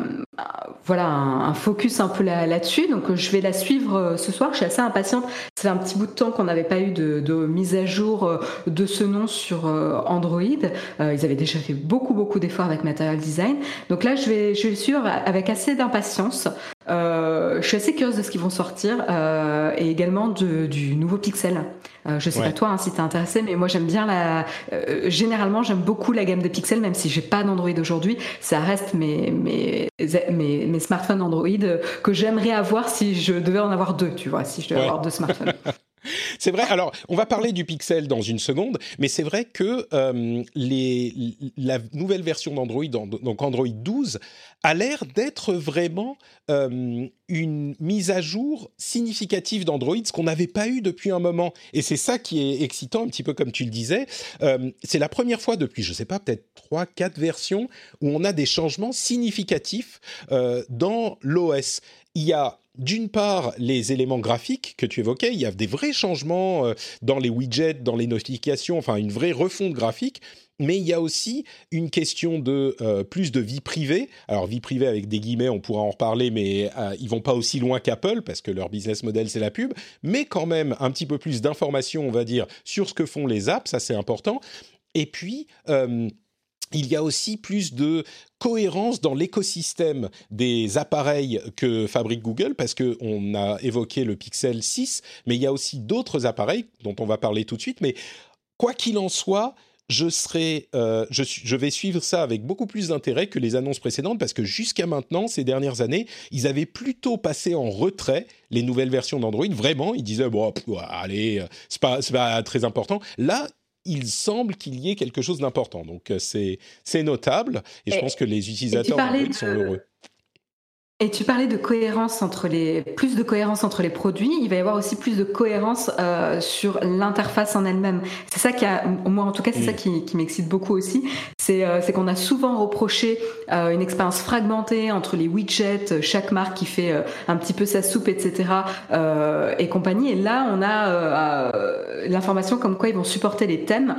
voilà, un, focus un peu là-dessus. Donc, je vais la suivre euh, ce soir. Je suis assez impatiente. C'est un petit bout de temps qu'on n'avait pas eu de, de, mise à jour euh, de ce nom sur Android. ils avaient déjà fait beaucoup, beaucoup d'efforts avec Material Design. Donc là, je vais, je vais le suivre avec assez d'impatience. Euh, je suis assez curieuse de ce qu'ils vont sortir euh, et également de, du nouveau Pixel. Euh, je sais pas toi hein, si t'es intéressé, mais moi j'aime bien la. Euh, généralement, j'aime beaucoup la gamme de Pixel, même si j'ai pas d'Android aujourd'hui. Ça reste mes, mes, mes, mes smartphones Android que j'aimerais avoir si je devais en avoir deux, tu vois, si je devais avoir deux smartphones. C'est vrai. Alors, on va parler du Pixel dans une seconde, mais c'est vrai que euh, les, la nouvelle version d'Android, donc Android 12, a l'air d'être vraiment euh, une mise à jour significative d'Android, ce qu'on n'avait pas eu depuis un moment. Et c'est ça qui est excitant, un petit peu comme tu le disais. Euh, c'est la première fois depuis, je ne sais pas, peut-être 3, 4 versions, où on a des changements significatifs dans l'OS. Il y a d'une part, les éléments graphiques que tu évoquais, il y a des vrais changements euh, dans les widgets, dans les notifications, enfin une vraie refonte graphique. Mais il y a aussi une question de euh, plus de vie privée. Alors vie privée avec des guillemets, on pourra en reparler, mais euh, ils vont pas aussi loin qu'Apple parce que leur business model c'est la pub. Mais quand même un petit peu plus d'informations, on va dire, sur ce que font les apps, ça c'est important. Et puis, il y a aussi plus de cohérence dans l'écosystème des appareils que fabrique Google, parce qu'on a évoqué le Pixel 6, mais il y a aussi d'autres appareils dont on va parler tout de suite. Mais quoi qu'il en soit, je, serai, euh, je, vais suivre ça avec beaucoup plus d'intérêt que les annonces précédentes parce que jusqu'à maintenant, ces dernières années, ils avaient plutôt passé en retrait les nouvelles versions d'Android. Vraiment, ils disaient bon, allez, euh, c'est pas, pas très important. Là, il semble qu'il y ait quelque chose d'important. Donc euh, c'est notable et, je pense que les utilisateurs sont heureux. Et tu parlais de cohérence entre les plus de cohérence entre les produits. Il va y avoir aussi plus de cohérence euh, sur l'interface en elle-même. C'est ça qui a, moi en tout cas, c'est ça qui, qui m'excite beaucoup aussi. C'est euh, qu'on a souvent reproché euh, une expérience fragmentée entre les widgets, chaque marque qui fait euh, un petit peu sa soupe, etc. Euh, et compagnie. Et là, on a l'information comme quoi ils vont supporter les thèmes,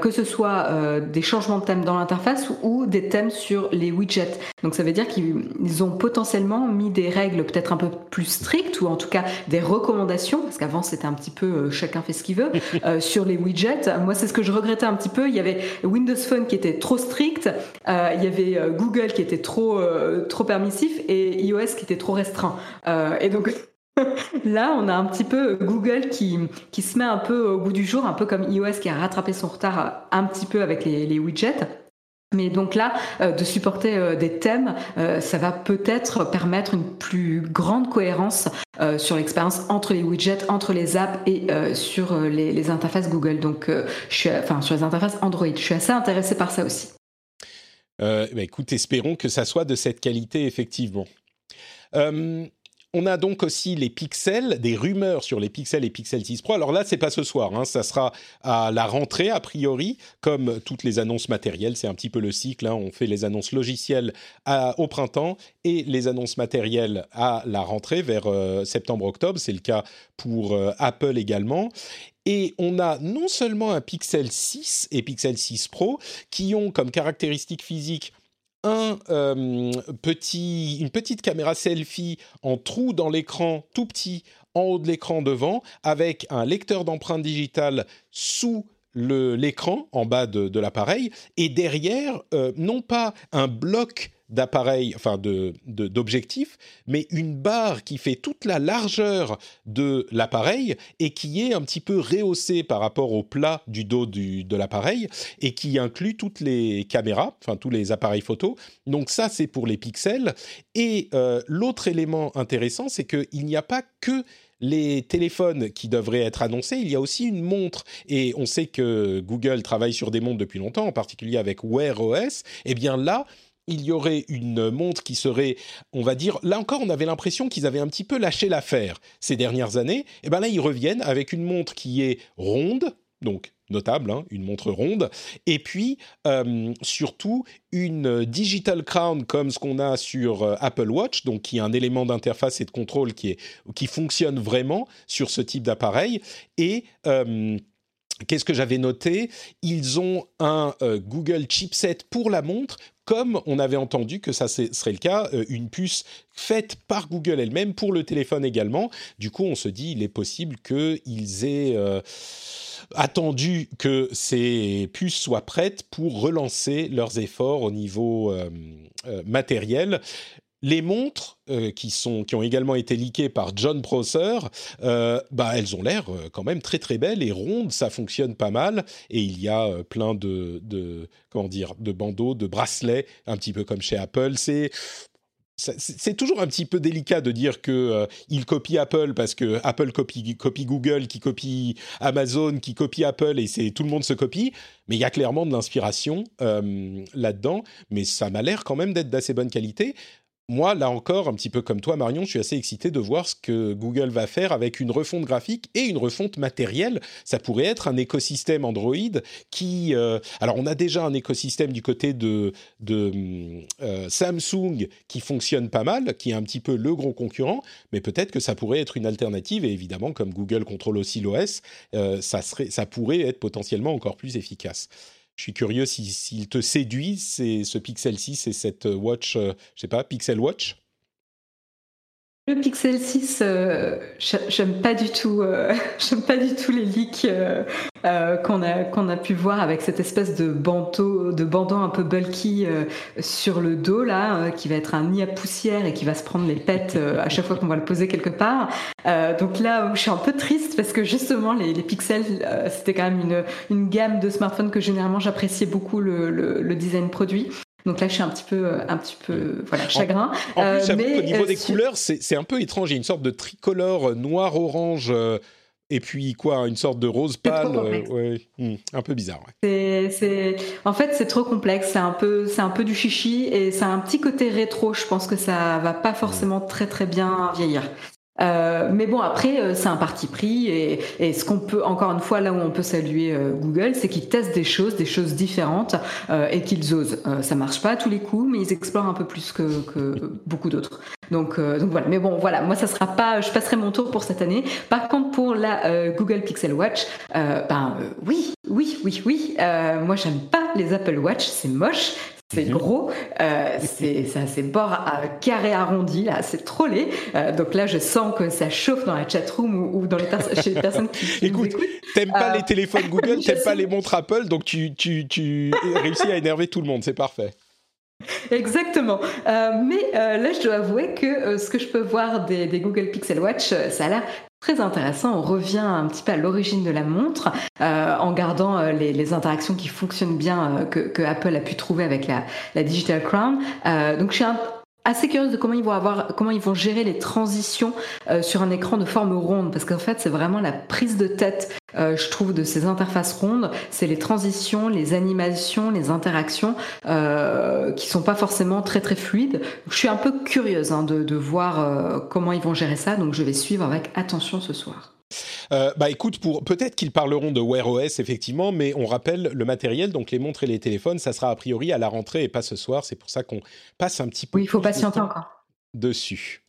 que ce soit des changements de thèmes dans l'interface ou des thèmes sur les widgets. Donc ça veut dire qu'ils ont potentiellement mis des règles peut-être un peu plus strictes ou en tout cas des recommandations, parce qu'avant c'était un petit peu euh, chacun fait ce qu'il veut, euh, sur les widgets. Moi c'est ce que je regrettais un petit peu. Il y avait Windows Phone qui était trop strict, euh, il y avait Google qui était trop, trop permissif et iOS qui était trop restreint. et donc Là, on a un petit peu Google qui, qui se met un peu au bout du jour, un peu comme iOS qui a rattrapé son retard un petit peu avec les, les widgets. Mais donc là, euh, de supporter euh, des thèmes, euh, ça va peut-être permettre une plus grande cohérence sur l'expérience entre les widgets, entre les apps et sur les, interfaces Google. Donc, je suis, enfin, sur les interfaces Android. Je suis assez intéressé par ça aussi. Bah, écoute, espérons que ça soit de cette qualité effectivement. On a donc aussi les pixels, des rumeurs sur les pixels et Pixel 6 Pro. Alors là, c'est pas ce soir, hein, ça sera à la rentrée a priori, comme toutes les annonces matérielles. C'est un petit peu le cycle. Hein. on fait les annonces logicielles au printemps et les annonces matérielles à la rentrée vers euh, septembre-octobre. C'est le cas pour euh, Apple également. Et on a non seulement un Pixel 6 et Pixel 6 Pro qui ont comme caractéristique physique un euh, petit, une petite caméra selfie en trou dans l'écran, tout petit, en haut de l'écran devant, avec un lecteur d'empreintes digitales sous l'écran, en bas de, l'appareil, et derrière, euh, non pas un bloc d'appareil, enfin de, d'objectif, mais une barre qui fait toute la largeur de l'appareil et qui est un petit peu rehaussée par rapport au plat du dos du, de l'appareil et qui inclut toutes les caméras, enfin tous les appareils photo. Donc ça, c'est pour les pixels. Et euh, l'autre élément intéressant, c'est qu'il n'y a pas que les téléphones qui devraient être annoncés, il y a aussi une montre. Et on sait que Google travaille sur des montres depuis longtemps, en particulier avec Wear OS. Eh bien là, il y aurait une montre qui serait, on va dire, là encore, on avait l'impression qu'ils avaient un petit peu lâché l'affaire ces dernières années. Et eh bien là, ils reviennent avec une montre qui est ronde, donc notable, hein, une montre ronde, et puis euh, surtout une digital crown comme ce qu'on a sur euh, Apple Watch, donc qui est un élément d'interface et de contrôle qui, est, qui fonctionne vraiment sur ce type d'appareil, et euh, Qu'est-ce que j'avais noté? Ils ont un Google chipset pour la montre comme on avait entendu que ça serait le cas, euh, une puce faite par Google elle-même pour le téléphone également. Du coup, on se dit, il est possible qu'ils aient euh, attendu que ces puces soient prêtes pour relancer leurs efforts au niveau euh, matériel. Les montres euh, qui, sont, qui ont également été leakées par John Prosser, euh, bah, elles ont l'air euh, quand même très très belles et rondes, ça fonctionne pas mal. Et il y a plein de, de, comment dire, de bandeaux, de bracelets, un petit peu comme chez Apple. C'est c'est toujours un petit peu délicat de dire que il copie Apple parce que Apple copie, copie, Google, qui copie Amazon, qui copie Apple et c'est tout le monde se copie. Mais il y a clairement de l'inspiration là-dedans. Mais ça m'a l'air quand même d'être d'assez bonne qualité moi, là encore, un petit peu comme toi, Marion, je suis assez excité de voir ce que Google va faire avec une refonte graphique et une refonte matérielle. Ça pourrait être un écosystème Android qui... Euh, alors, on a déjà un écosystème du côté de, euh, Samsung qui fonctionne pas mal, qui est un petit peu le gros concurrent, mais peut-être que ça pourrait être une alternative. Et évidemment, comme Google contrôle aussi l'OS, euh, ça pourrait être potentiellement encore plus efficace je suis curieux s'il te séduit, c'est ce Pixel 6 et cette Watch, euh, je sais pas, Pixel Watch? Le Pixel 6, euh, j'aime pas du tout, euh, j'aime pas du tout les leaks euh, qu'on a qu'on a pu voir avec cette espèce de bandeau, de bandeau un peu bulky sur le dos là, qui va être un nid à poussière et qui va se prendre les pets à chaque fois qu'on va le poser quelque part. donc là, je suis un peu triste parce que justement les, les Pixels, c'était quand même une une gamme de smartphones que généralement j'appréciais beaucoup le, le, le design produit. Donc là, je suis un petit peu, un petit peu, voilà, chagrin. En, plus, euh, mais, au niveau euh, des couleurs, c'est un peu étrange. Il y a une sorte de tricolore noir-orange. Euh, et puis quoi, une sorte de rose pâle, ouais, hmm, un peu bizarre. Ouais. C'est, en fait, c'est trop complexe. C'est un peu, c'est un peu du chichi et c'est un petit côté rétro. Je pense que ça va pas forcément très très bien vieillir. Euh, mais bon, après, euh, c'est un parti pris et, et ce qu'on peut, encore une fois, là où on peut saluer euh, Google, c'est qu'ils testent des choses, des choses différentes euh, et qu'ils osent. ça marche pas à tous les coups, mais ils explorent un peu plus que, que beaucoup d'autres. Donc, donc voilà. Mais bon, voilà. Moi, ça sera pas. Je passerai mon tour pour cette année. Par contre, pour la Google Pixel Watch, ben oui, oui, oui, oui. moi, j'aime pas les Apple Watch. C'est moche. C'est mhm. gros, euh, c'est ça, c'est bord à carré arrondi là, c'est trop laid. Euh, donc là, je sens que ça chauffe dans la chatroom ou, ou dans les chez les personnes qui, Écoute, t'aimes pas les euh, téléphones Google, t'aimes pas les montres Apple, donc tu tu tu réussis à énerver tout le monde, c'est parfait. Exactement. Euh, mais euh, là, je dois avouer que euh, ce que je peux voir des, des Google Pixel Watch, ça a l'air très intéressant. On revient un petit peu à l'origine de la montre euh, en gardant euh, les, interactions qui fonctionnent bien euh, que, que, Apple a pu trouver avec la, la Digital Crown. donc je suis un, assez curieuse de comment ils vont avoir, comment ils vont gérer les transitions euh, sur un écran de forme ronde, parce qu'en fait c'est vraiment la prise de tête, euh, je trouve, de ces interfaces rondes, c'est les transitions, les animations, les interactions euh, qui sont pas forcément très très fluides. Je suis un peu curieuse hein, de, de, voir euh, comment ils vont gérer ça, donc je vais suivre avec attention ce soir. Euh, bah écoute, pour peut-être qu'ils parleront de Wear OS effectivement, mais on rappelle le matériel, donc les montres et les téléphones, ça sera a priori à la rentrée et pas ce soir. C'est pour ça qu'on passe un petit peu. Oui, il faut patienter encore. Dessus.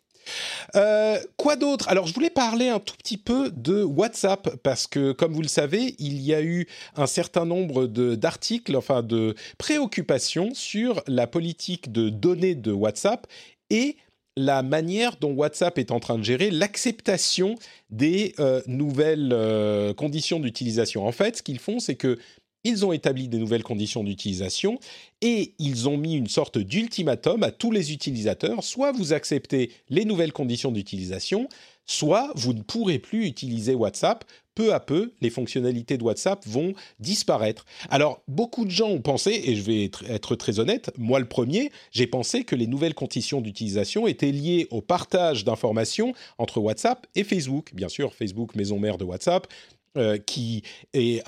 Euh, quoi d'autre? Alors, je voulais parler un tout petit peu de WhatsApp parce que, comme vous le savez, il y a eu un certain nombre d'articles, enfin de préoccupations sur la politique de données de WhatsApp et la manière dont WhatsApp est en train de gérer l'acceptation des euh, nouvelles euh, conditions d'utilisation. En fait, ce qu'ils font, c'est que ils ont établi des nouvelles conditions d'utilisation et ils ont mis une sorte d'ultimatum à tous les utilisateurs. Soit vous acceptez les nouvelles conditions d'utilisation, soit vous ne pourrez plus utiliser WhatsApp. Peu à peu, les fonctionnalités de WhatsApp vont disparaître. Alors, beaucoup de gens ont pensé, et je vais être très honnête, moi le premier, j'ai pensé que les nouvelles conditions d'utilisation étaient liées au partage d'informations entre WhatsApp et Facebook. Bien sûr, Facebook, maison mère de WhatsApp, euh, qui est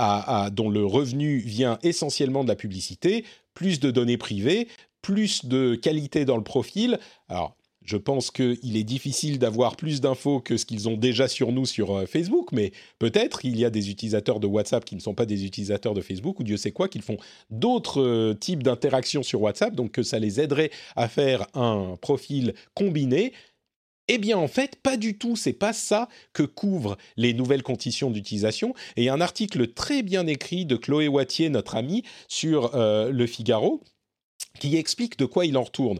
dont le revenu vient essentiellement de la publicité, plus de données privées, plus de qualité dans le profil. Alors, je pense qu'il est difficile d'avoir plus d'infos que ce qu'ils ont déjà sur nous sur euh, Facebook, mais peut-être il y a des utilisateurs de WhatsApp qui ne sont pas des utilisateurs de Facebook, ou Dieu sait quoi, qu'ils font d'autres euh, types d'interactions sur WhatsApp, donc que ça les aiderait à faire un profil combiné. Eh bien, en fait, pas du tout. C'est pas ça que couvrent les nouvelles conditions d'utilisation. Et un article très bien écrit de Chloé Wattier, notre amie, sur euh, Le Figaro, qui explique de quoi il en retourne.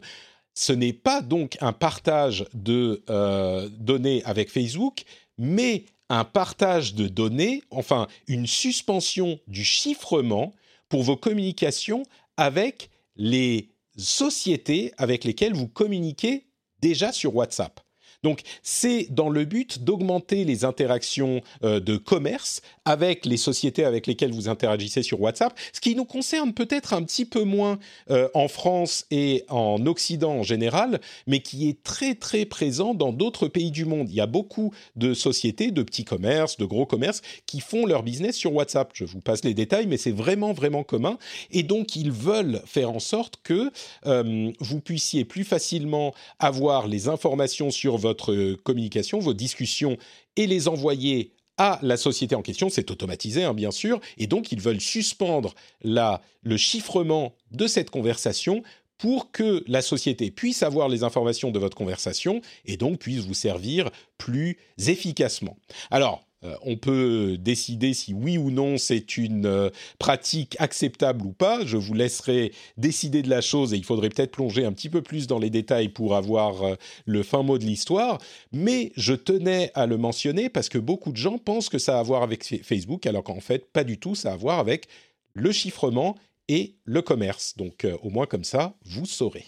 Ce n'est pas donc un partage de euh, données avec Facebook, mais un partage de données, enfin une suspension du chiffrement pour vos communications avec les sociétés avec lesquelles vous communiquez déjà sur WhatsApp. Donc c'est dans le but d'augmenter les interactions euh, de commerce avec les sociétés avec lesquelles vous interagissez sur WhatsApp, ce qui nous concerne peut-être un petit peu moins euh, en France et en Occident en général, mais qui est très très présent dans d'autres pays du monde. Il y a beaucoup de sociétés, de petits commerces, de gros commerces qui font leur business sur WhatsApp. Je vous passe les détails, mais c'est vraiment vraiment commun. Et donc ils veulent faire en sorte que euh, vous puissiez plus facilement avoir les informations sur votre votre communication, vos discussions et les envoyer à la société en question. C'est automatisé, hein, bien sûr. Et donc, ils veulent suspendre la, le chiffrement de cette conversation pour que la société puisse avoir les informations de votre conversation et donc puisse vous servir plus efficacement. Alors, on peut décider si oui ou non c'est une pratique acceptable ou pas. Je vous laisserai décider de la chose et il faudrait peut-être plonger un petit peu plus dans les détails pour avoir le fin mot de l'histoire. Mais je tenais à le mentionner parce que beaucoup de gens pensent que ça a à voir avec Facebook, alors qu'en fait, pas du tout. Ça a à voir avec le chiffrement et le commerce. Donc, au moins comme ça, vous saurez.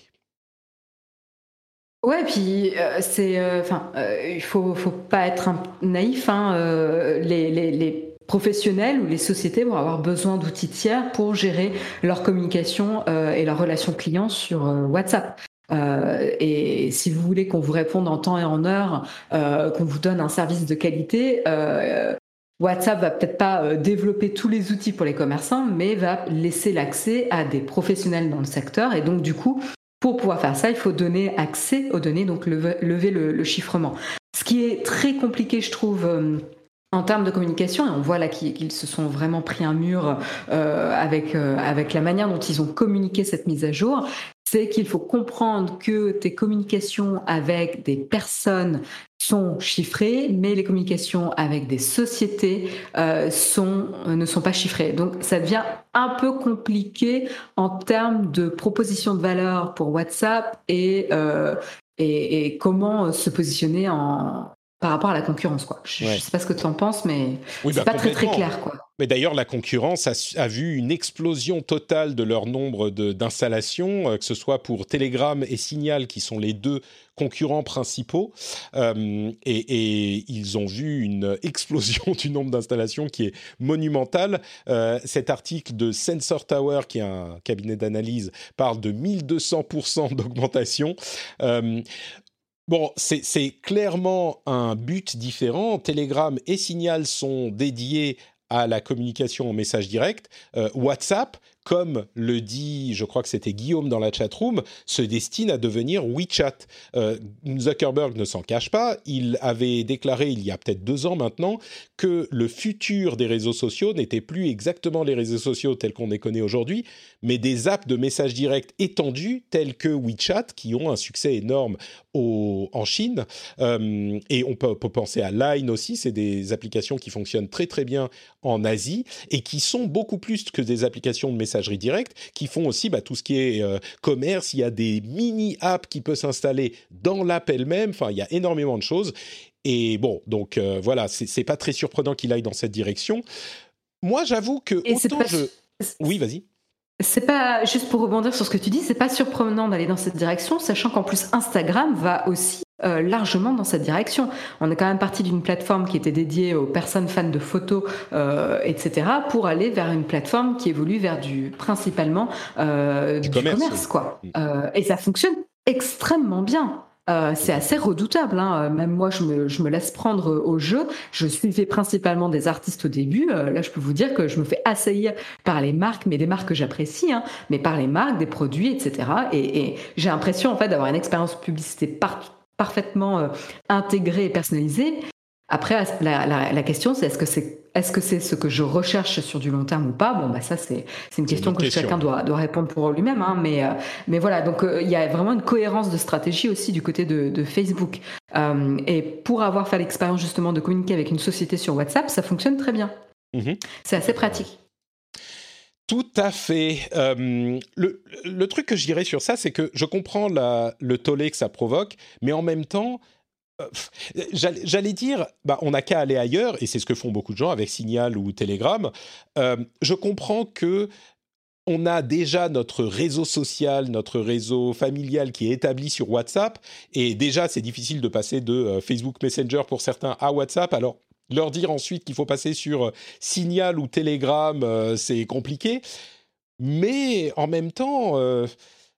Ouais, puis euh, c'est, euh, enfin, euh, il faut, faut pas être naïf. Hein, les, les, les, professionnels ou les sociétés vont avoir besoin d'outils tiers pour gérer leur communication et leurs relations clients sur WhatsApp. et si vous voulez qu'on vous réponde en temps et en heure, qu'on vous donne un service de qualité, WhatsApp va peut-être pas développer tous les outils pour les commerçants, mais va laisser l'accès à des professionnels dans le secteur. Et donc, du coup, pour pouvoir faire ça, il faut donner accès aux données, donc lever, le, chiffrement. Ce qui est très compliqué, je trouve. En termes de communication, et on voit là qu'ils se sont vraiment pris un mur euh, avec, euh, avec la manière dont ils ont communiqué cette mise à jour, c'est qu'il faut comprendre que tes communications avec des personnes sont chiffrées, mais les communications avec des sociétés euh, sont, ne sont pas chiffrées. Donc ça devient un peu compliqué en termes de proposition de valeur pour WhatsApp et, euh, et, et, comment se positionner en, par rapport à la concurrence. Quoi. Je ne sais pas ce que tu en penses, mais c'est bah, pas très très clair. Quoi. Mais d'ailleurs, la concurrence a, vu une explosion totale de leur nombre d'installations, euh, que ce soit pour Telegram et Signal, qui sont les deux concurrents principaux. Euh, et, ils ont vu une explosion du nombre d'installations qui est monumentale. Euh, cet article de Sensor Tower, qui est un cabinet d'analyse, parle de 1200% d'augmentation. Bon, c'est clairement un but différent. Telegram et Signal sont dédiés à la communication en message direct. Euh, WhatsApp, comme le dit, je crois que c'était Guillaume dans la chatroom, se destine à devenir WeChat. Euh, Zuckerberg ne s'en cache pas. Il avait déclaré il y a peut-être deux ans maintenant que le futur des réseaux sociaux n'était plus exactement les réseaux sociaux tels qu'on les connaît aujourd'hui, mais des apps de messages directs étendus tels que WeChat qui ont un succès énorme en Chine. Euh, et on peut, peut, penser à Line aussi, c'est des applications qui fonctionnent très très bien en Asie et qui sont beaucoup plus que des applications de messages messagerie directe, qui font aussi bah, tout ce qui est euh, commerce. Il y a des mini-apps qui peuvent s'installer dans l'app elle-même. Enfin, il y a énormément de choses. Et bon, donc euh, voilà, c'est pas très surprenant qu'il aille dans cette direction. Moi, j'avoue que autant je... Oui, vas-y. C'est pas juste pour rebondir sur ce que tu dis, c'est pas surprenant d'aller dans cette direction, sachant qu'en plus Instagram va aussi euh, largement dans cette direction. On est quand même parti d'une plateforme qui était dédiée aux personnes fans de photos, euh, etc., pour aller vers une plateforme qui évolue vers du principalement euh, du, commerce, quoi. Mm. Et ça fonctionne extrêmement bien. Euh, c'est assez redoutable. Hein. Même moi, je me, je me, laisse prendre au jeu. Je suivais principalement des artistes au début. là, je peux vous dire que je me fais assaillir par les marques, mais des marques que j'apprécie, hein, mais par les marques, des produits, etc. Et, et j'ai l'impression en fait d'avoir une expérience publicité partout parfaitement euh, intégré et personnalisé. Après, la, question, c'est est-ce que c'est est-ce que c'est ce que je recherche sur du long terme ou pas? Bon, bah ça, c'est une question que chacun doit, doit répondre pour lui-même. Hein, mais, euh, mais voilà, donc euh, il y a vraiment une cohérence de stratégie aussi du côté de, Facebook. et pour avoir fait l'expérience justement de communiquer avec une société sur WhatsApp, ça fonctionne très bien. Mm-hmm. C'est assez pratique. Tout à fait. Euh, le, truc que je dirais sur ça, c'est que je comprends le tollé que ça provoque, mais en même temps, euh, j'allais dire, bah, on n'a qu'à aller ailleurs, et c'est ce que font beaucoup de gens avec Signal ou Telegram. Euh, je comprends que on a déjà notre réseau social, notre réseau familial qui est établi sur WhatsApp, et déjà c'est difficile de passer de Facebook Messenger pour certains à WhatsApp. Alors leur dire ensuite qu'il faut passer sur euh, Signal ou Telegram, euh, c'est compliqué. Mais en même temps, euh,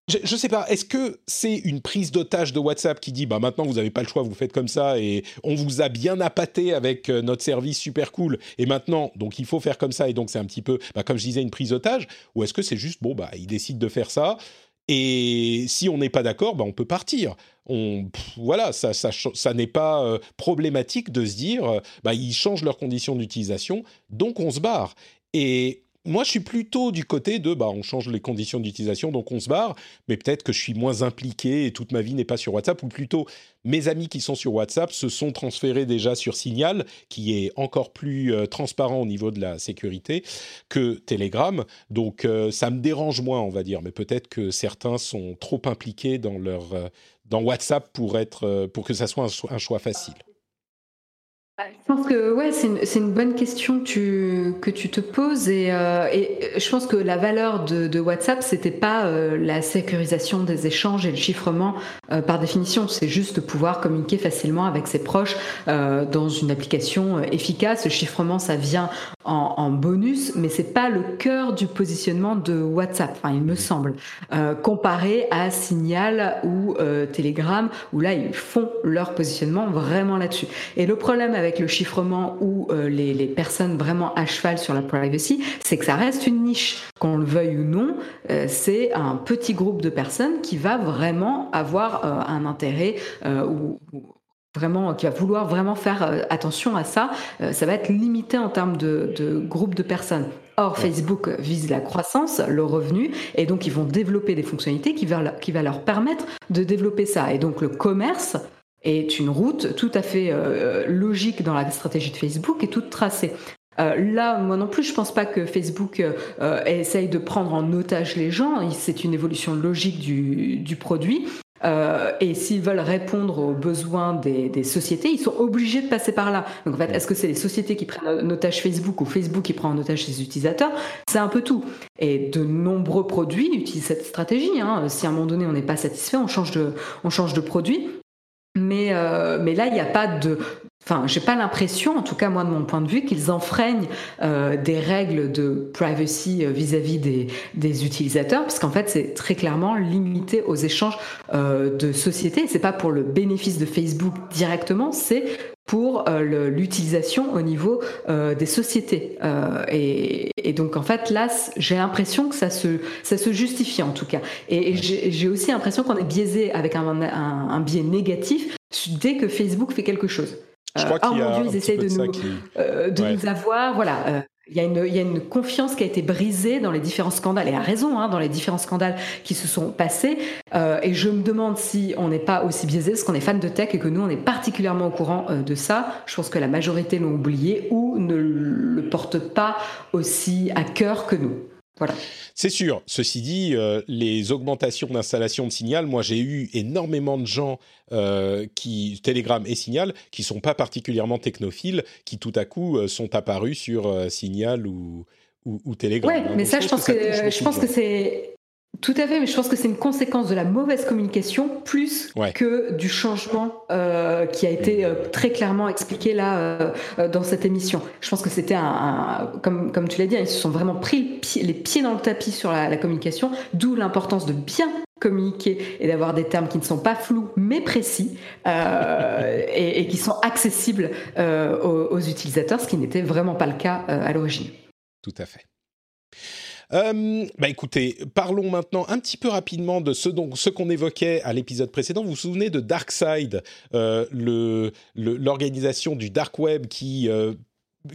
je ne sais pas, est-ce que c'est une prise d'otage de WhatsApp qui dit bah maintenant vous n'avez pas le choix, vous faites comme ça et on vous a bien appâté avec notre service super cool et maintenant donc il faut faire comme ça et donc c'est un petit peu bah, comme je disais une prise d'otage ou est-ce que c'est juste bon bah ils décident de faire ça et si on n'est pas d'accord, bah on peut partir. On, voilà, ça, ça, n'est pas euh, problématique de se dire, euh, bah, ils changent leurs conditions d'utilisation, donc on se barre. Et moi, je suis plutôt du côté de, bah, on change les conditions d'utilisation, donc on se barre, mais peut-être que je suis moins impliqué et toute ma vie n'est pas sur WhatsApp, ou plutôt mes amis qui sont sur WhatsApp se sont transférés déjà sur Signal, qui est encore plus euh, transparent au niveau de la sécurité que Telegram. Donc euh, ça me dérange moins, on va dire, mais peut-être que certains sont trop impliqués dans leur euh, dans WhatsApp pour être pour que ça soit un choix facile. Je pense que ouais, c'est une, bonne question que tu, que tu te poses et, euh, je pense que la valeur de, de WhatsApp, c'était pas euh, la sécurisation des échanges et le chiffrement euh, par définition, c'est juste pouvoir communiquer facilement avec ses proches dans une application efficace. Le chiffrement, ça vient en, en bonus, mais c'est pas le cœur du positionnement de WhatsApp, enfin, il me semble, comparé à Signal ou Telegram, où là ils font leur positionnement vraiment là-dessus. Et le problème avec avec le chiffrement ou euh, les, les, personnes vraiment à cheval sur la privacy, c'est que ça reste une niche. Qu'on le veuille ou non, euh, c'est un petit groupe de personnes qui va vraiment avoir euh, un intérêt ou, vraiment qui va vouloir vraiment faire attention à ça. ça va être limité en termes de, de groupe de personnes. Or, Facebook vise la croissance, le revenu, et donc ils vont développer des fonctionnalités qui va, qui va leur permettre de développer ça. Et donc le commerce est une route tout à fait euh, logique dans la stratégie de Facebook et toute tracée. Euh, là, moi non plus, je pense pas que Facebook euh, essaye de prendre en otage les gens. C'est une évolution logique du, du produit. Et s'ils veulent répondre aux besoins des, sociétés, ils sont obligés de passer par là. Donc en fait, est-ce que c'est les sociétés qui prennent en otage Facebook ou Facebook qui prend en otage ses utilisateurs? C'est un peu tout. Et de nombreux produits utilisent cette stratégie. Hein. Si à un moment donné on n'est pas satisfait, on change de produit. Mais, euh, mais là, il n'y a pas de. Enfin, j'ai pas l'impression, en tout cas moi de mon point de vue, qu'ils enfreignent euh, des règles de privacy euh, vis-à-vis des, des, utilisateurs, parce qu'en fait c'est très clairement limité aux échanges de sociétés. C'est pas pour le bénéfice de Facebook directement, c'est pour euh, l'utilisation au niveau euh, des sociétés. Euh, et, et, donc en fait là, j'ai l'impression que ça se, ça se justifie en tout cas. Et, et j'ai aussi l'impression qu'on est biaisé avec un, un, un, biais négatif dès que Facebook fait quelque chose. Je crois oh mon Dieu, ils essayent de, nous, qui... de ouais. nous avoir. Voilà il y, a une, il y, a une, confiance qui a été brisée dans les différents scandales, et à raison, hein, dans les différents scandales qui se sont passés. Euh, et je me demande si on n'est pas aussi biaisé, parce qu'on est fan de tech et que nous, on est particulièrement au courant euh, de ça. Je pense que la majorité l'ont oublié ou ne le portent pas aussi à cœur que nous. Voilà. C'est sûr. Ceci dit, euh, les augmentations d'installation de Signal, moi j'ai eu énormément de gens euh, qui Telegram et Signal qui sont pas particulièrement technophiles, qui tout à coup euh, sont apparus sur Signal ou, ou, ou Telegram. Ouais, mais ça, je pense que, que je pense que c'est tout à fait, mais je pense que c'est une conséquence de la mauvaise communication plus ouais. que du changement euh, qui a été euh, très clairement expliqué là euh, dans cette émission. Je pense que c'était un, un, comme comme tu l'as dit, ils se sont vraiment pris les pieds dans le tapis sur la, la communication, d'où l'importance de bien communiquer et d'avoir des termes qui ne sont pas flous mais précis euh, et, et, qui sont accessibles euh, aux, aux, utilisateurs, ce qui n'était vraiment pas le cas euh, à l'origine. Tout à fait. Euh, bah écoutez, parlons maintenant un petit peu rapidement de ce, donc, ce qu'on évoquait à l'épisode précédent. Vous vous souvenez de DarkSide, euh, l'organisation du dark web qui euh,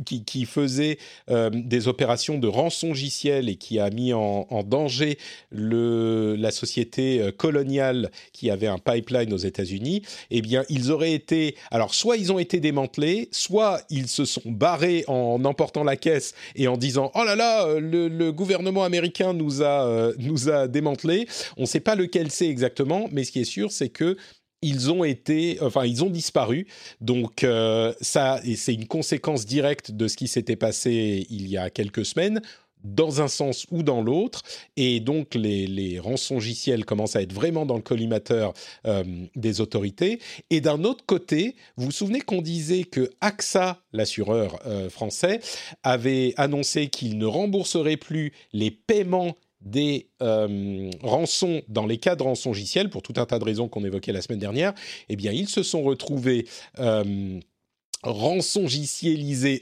qui, faisait euh, des opérations de rançongiciel et qui a mis en, danger la société euh, coloniale qui avait un pipeline aux États-Unis, eh bien, ils auraient été. Alors, soit ils ont été démantelés, soit ils se sont barrés en emportant la caisse et en disant Oh là là, le, le gouvernement américain nous a, euh, nous a démantelés. On ne sait pas lequel c'est exactement, mais ce qui est sûr, c'est que ils ont été, enfin, ils ont disparu. Donc, euh, ça, c'est une conséquence directe de ce qui s'était passé il y a quelques semaines dans un sens ou dans l'autre, et donc les, les rançongiciels commencent à être vraiment dans le collimateur euh, des autorités. Et d'un autre côté, vous vous souvenez qu'on disait que AXA, l'assureur euh, français, avait annoncé qu'il ne rembourserait plus les paiements des euh, rançons dans les cas de rançongiciel, pour tout un tas de raisons qu'on évoquait la semaine dernière, eh ils se sont retrouvés euh,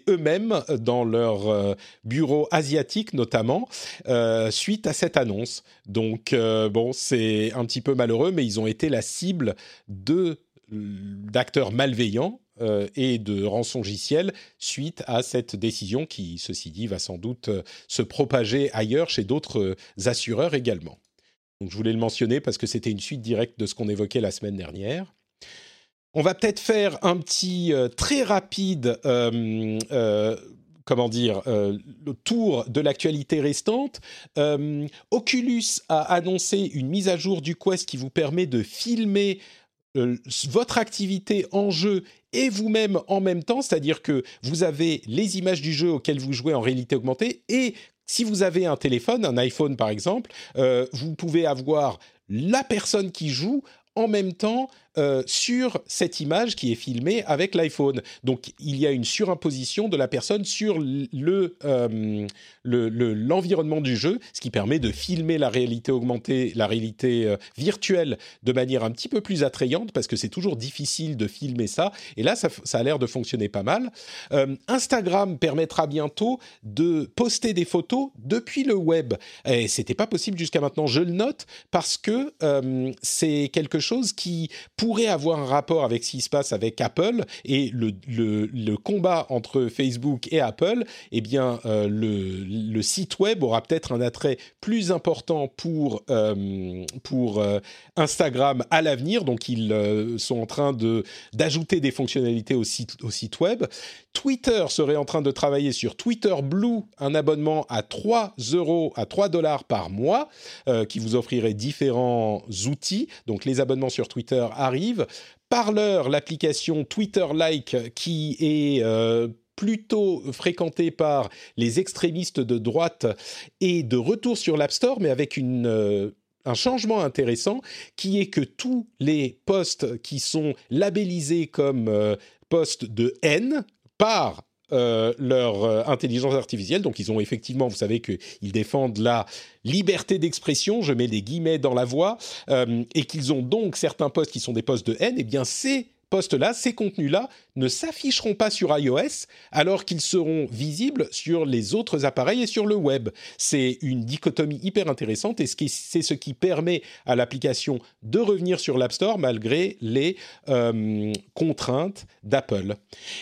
eux-mêmes dans leur euh, bureau asiatique notamment, euh, suite à cette annonce. Donc, bon, c'est un petit peu malheureux, mais ils ont été la cible d'acteurs malveillants euh, et de rançongiciel suite à cette décision qui, ceci dit, va sans doute euh, se propager ailleurs chez d'autres euh, assureurs également. Donc je voulais le mentionner parce que c'était une suite directe de ce qu'on évoquait la semaine dernière. On va peut-être faire un petit très rapide comment dire, le tour de l'actualité restante. Oculus a annoncé une mise à jour du Quest qui vous permet de filmer votre activité en jeu et vous-même en même temps, c'est-à-dire que vous avez les images du jeu auquel vous jouez en réalité augmentée et si vous avez un téléphone, un iPhone par exemple, euh, vous pouvez avoir la personne qui joue en même temps euh, sur cette image qui est filmée avec l'iPhone. Donc il y a une surimposition de la personne sur le, euh, l'environnement du jeu, ce qui permet de filmer la réalité augmentée, la réalité euh, virtuelle de manière un petit peu plus attrayante parce que c'est toujours difficile de filmer ça. Et là, ça, a l'air de fonctionner pas mal. Instagram permettra bientôt de poster des photos depuis le web. Et c'était pas possible jusqu'à maintenant. Je le note parce que c'est quelque chose qui pourrait avoir un rapport avec ce qui se passe avec Apple et le, combat entre Facebook et Apple, eh bien, euh, le, site web aura peut-être un attrait plus important pour, euh, euh, Instagram à l'avenir. Donc, ils sont en train de, d'ajouter des fonctionnalités au site, au site web. Twitter serait en train de travailler sur Twitter Blue, un abonnement à 3 euros, à 3 dollars par mois, qui vous offrirait différents outils. Donc, les abonnements sur Twitter arrivent. Parleur, l'application Twitter-like qui est euh, plutôt fréquentée par les extrémistes de droite et de retour sur l'App Store, mais avec euh, un changement intéressant qui est que tous les posts qui sont labellisés comme euh, posts de haine par euh, leur euh, intelligence artificielle. Donc ils ont effectivement, vous savez qu'ils défendent la liberté d'expression, je mets des guillemets dans la voix, euh, et qu'ils ont donc certains postes qui sont des postes de haine, et eh bien c'est postes-là, ces contenus-là, ne s'afficheront pas sur iOS alors qu'ils seront visibles sur les autres appareils et sur le web. C'est une dichotomie hyper intéressante et c'est ce qui permet à l'application de revenir sur l'App Store malgré les euh, contraintes d'Apple.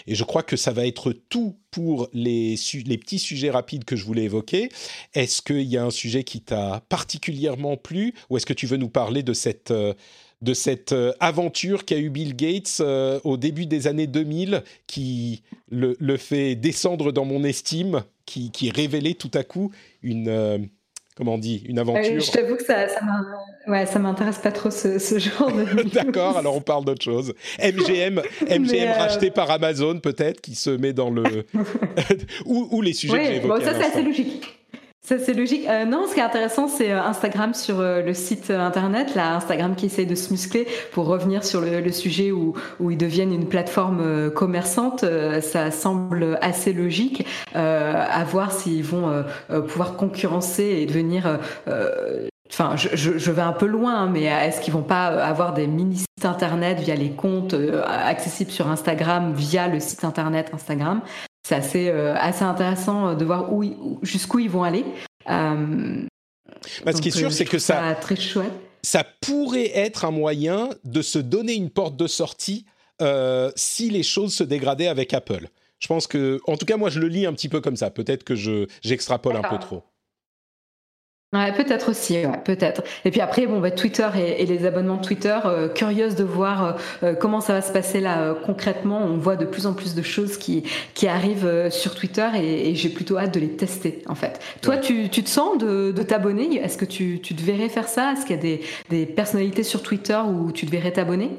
Et je crois que ça va être tout pour les, petits sujets rapides que je voulais évoquer. Est-ce qu'il y a un sujet qui t'a particulièrement plu ou est-ce que tu veux nous parler de cette... Euh, de cette euh, aventure qu'a eu Bill Gates euh, au début des années 2000, qui le, fait descendre dans mon estime, qui, qui révélait tout à coup une, euh, comment on dit, une aventure. je t'avoue que ça, ça ouais, m'intéresse pas trop ce, genre de. D'accord, alors on parle d'autre chose. MGM, MGM racheté par Amazon peut-être, qui se met dans le ou, les sujets que évoqués. Bon, ça c'est assez logique. Ça, c'est logique. Euh, non, ce qui est intéressant, c'est euh, Instagram sur euh, le site internet, là, Instagram qui essaie de se muscler pour revenir sur le, sujet où, ils deviennent une plateforme commerçante. ça semble assez logique. à voir s'ils vont pouvoir concurrencer et devenir. Enfin, je, je, vais un peu loin, hein, mais est-ce qu'ils vont pas avoir des mini sites internet via les comptes accessibles sur Instagram via le site internet Instagram? C'est assez, euh, assez intéressant de voir où, jusqu'où ils vont aller. Euh, bah, ce qui est sûr, euh, c'est que ça, très chouette. ça pourrait être un moyen de se donner une porte de sortie si les choses se dégradaient avec Apple. Je pense que, en tout cas, moi, je le lis un petit peu comme ça. Peut-être que je, j'extrapole un peu trop. Ouais, peut-être aussi, peut-être. Et puis après, bon, bah, Twitter et, les abonnements Twitter, euh, curieuse de voir euh, euh, comment ça va se passer là concrètement. On voit de plus en plus de choses qui, qui arrivent sur Twitter et, j'ai plutôt hâte de les tester, en fait. Toi, tu, tu, te sens de, de t'abonner? Est-ce que tu, tu te verrais faire ça? Est-ce qu'il y a des, des personnalités sur Twitter où tu te verrais t'abonner?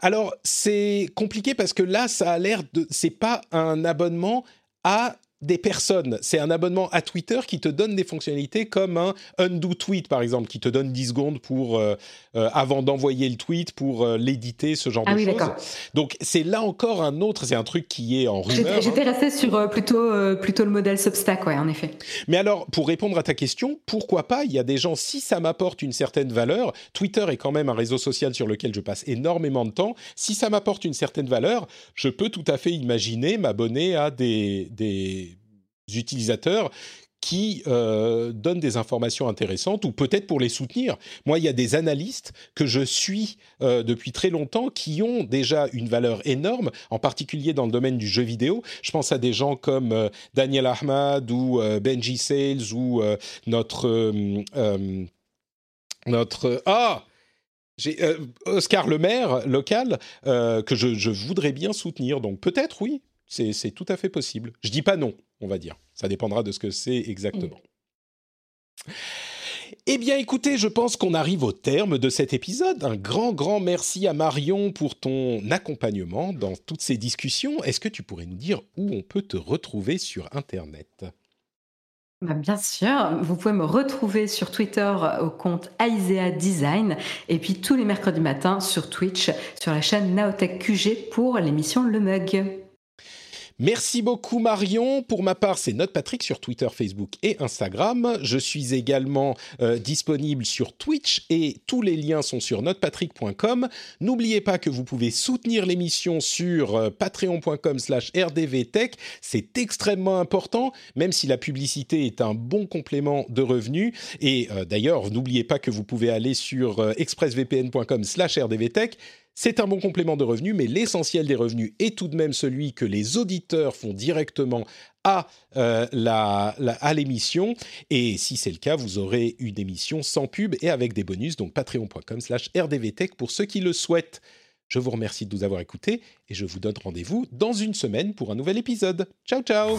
Alors, c'est compliqué parce que là, ça a l'air de. C'est pas un abonnement à des personnes. C'est un abonnement à Twitter qui te donne des fonctionnalités comme un undo tweet, par exemple, qui te donne 10 secondes pour, euh, euh, avant d'envoyer le tweet, pour euh, l'éditer, ce genre ah de oui, choses. Donc, c'est là encore un autre, c'est un truc qui est en rumeur. J'étais hein. resté sur plutôt, plutôt le modèle Substack, ouais, en effet. Mais alors, pour répondre à ta question, pourquoi pas Il y a des gens, si ça m'apporte une certaine valeur, Twitter est quand même un réseau social sur lequel je passe énormément de temps, si ça m'apporte une certaine valeur, je peux tout à fait imaginer m'abonner à des, des utilisateurs qui euh, donnent des informations intéressantes ou peut-être pour les soutenir. Moi, il y a des analystes que je suis euh, depuis très longtemps qui ont déjà une valeur énorme, en particulier dans le domaine du jeu vidéo. Je pense à des gens comme euh, Daniel Ahmad ou Benji Sales ou notre notre ah j'ai Oscar Lemaire local que je, je voudrais bien soutenir. Donc peut-être oui, c'est tout à fait possible. Je dis pas non, on va dire. Ça dépendra de ce que c'est exactement. Eh bien, écoutez, je pense qu'on arrive au terme de cet épisode. Un grand, grand merci à Marion pour ton accompagnement dans toutes ces discussions. Est-ce que tu pourrais nous dire où on peut te retrouver sur Internet? Bah, Bien sûr, vous pouvez me retrouver sur Twitter au compte Aisea Design et puis tous les mercredis matins sur Twitch sur la chaîne Naotech QG pour l'émission Le Mug. Merci beaucoup Marion. Pour ma part, c'est Note Patrick sur Twitter, Facebook et Instagram. Je suis également euh, disponible sur Twitch et tous les liens sont sur notepatrick.com. N'oubliez pas que vous pouvez soutenir l'émission sur euh, patreon.com/rdvtech. C'est extrêmement important, même si la publicité est un bon complément de revenus. Et euh, d'ailleurs, n'oubliez pas que vous pouvez aller sur expressvpn.com/rdvtech c'est un bon complément de revenus, mais l'essentiel des revenus est tout de même celui que les auditeurs font directement à euh, à l'émission. Et si c'est le cas, vous aurez une émission sans pub et avec des bonus, donc patreon.com/slash rdvtech pour ceux qui le souhaitent. Je vous remercie de nous avoir écoutés et je vous donne rendez-vous dans une semaine pour un nouvel épisode. Ciao ciao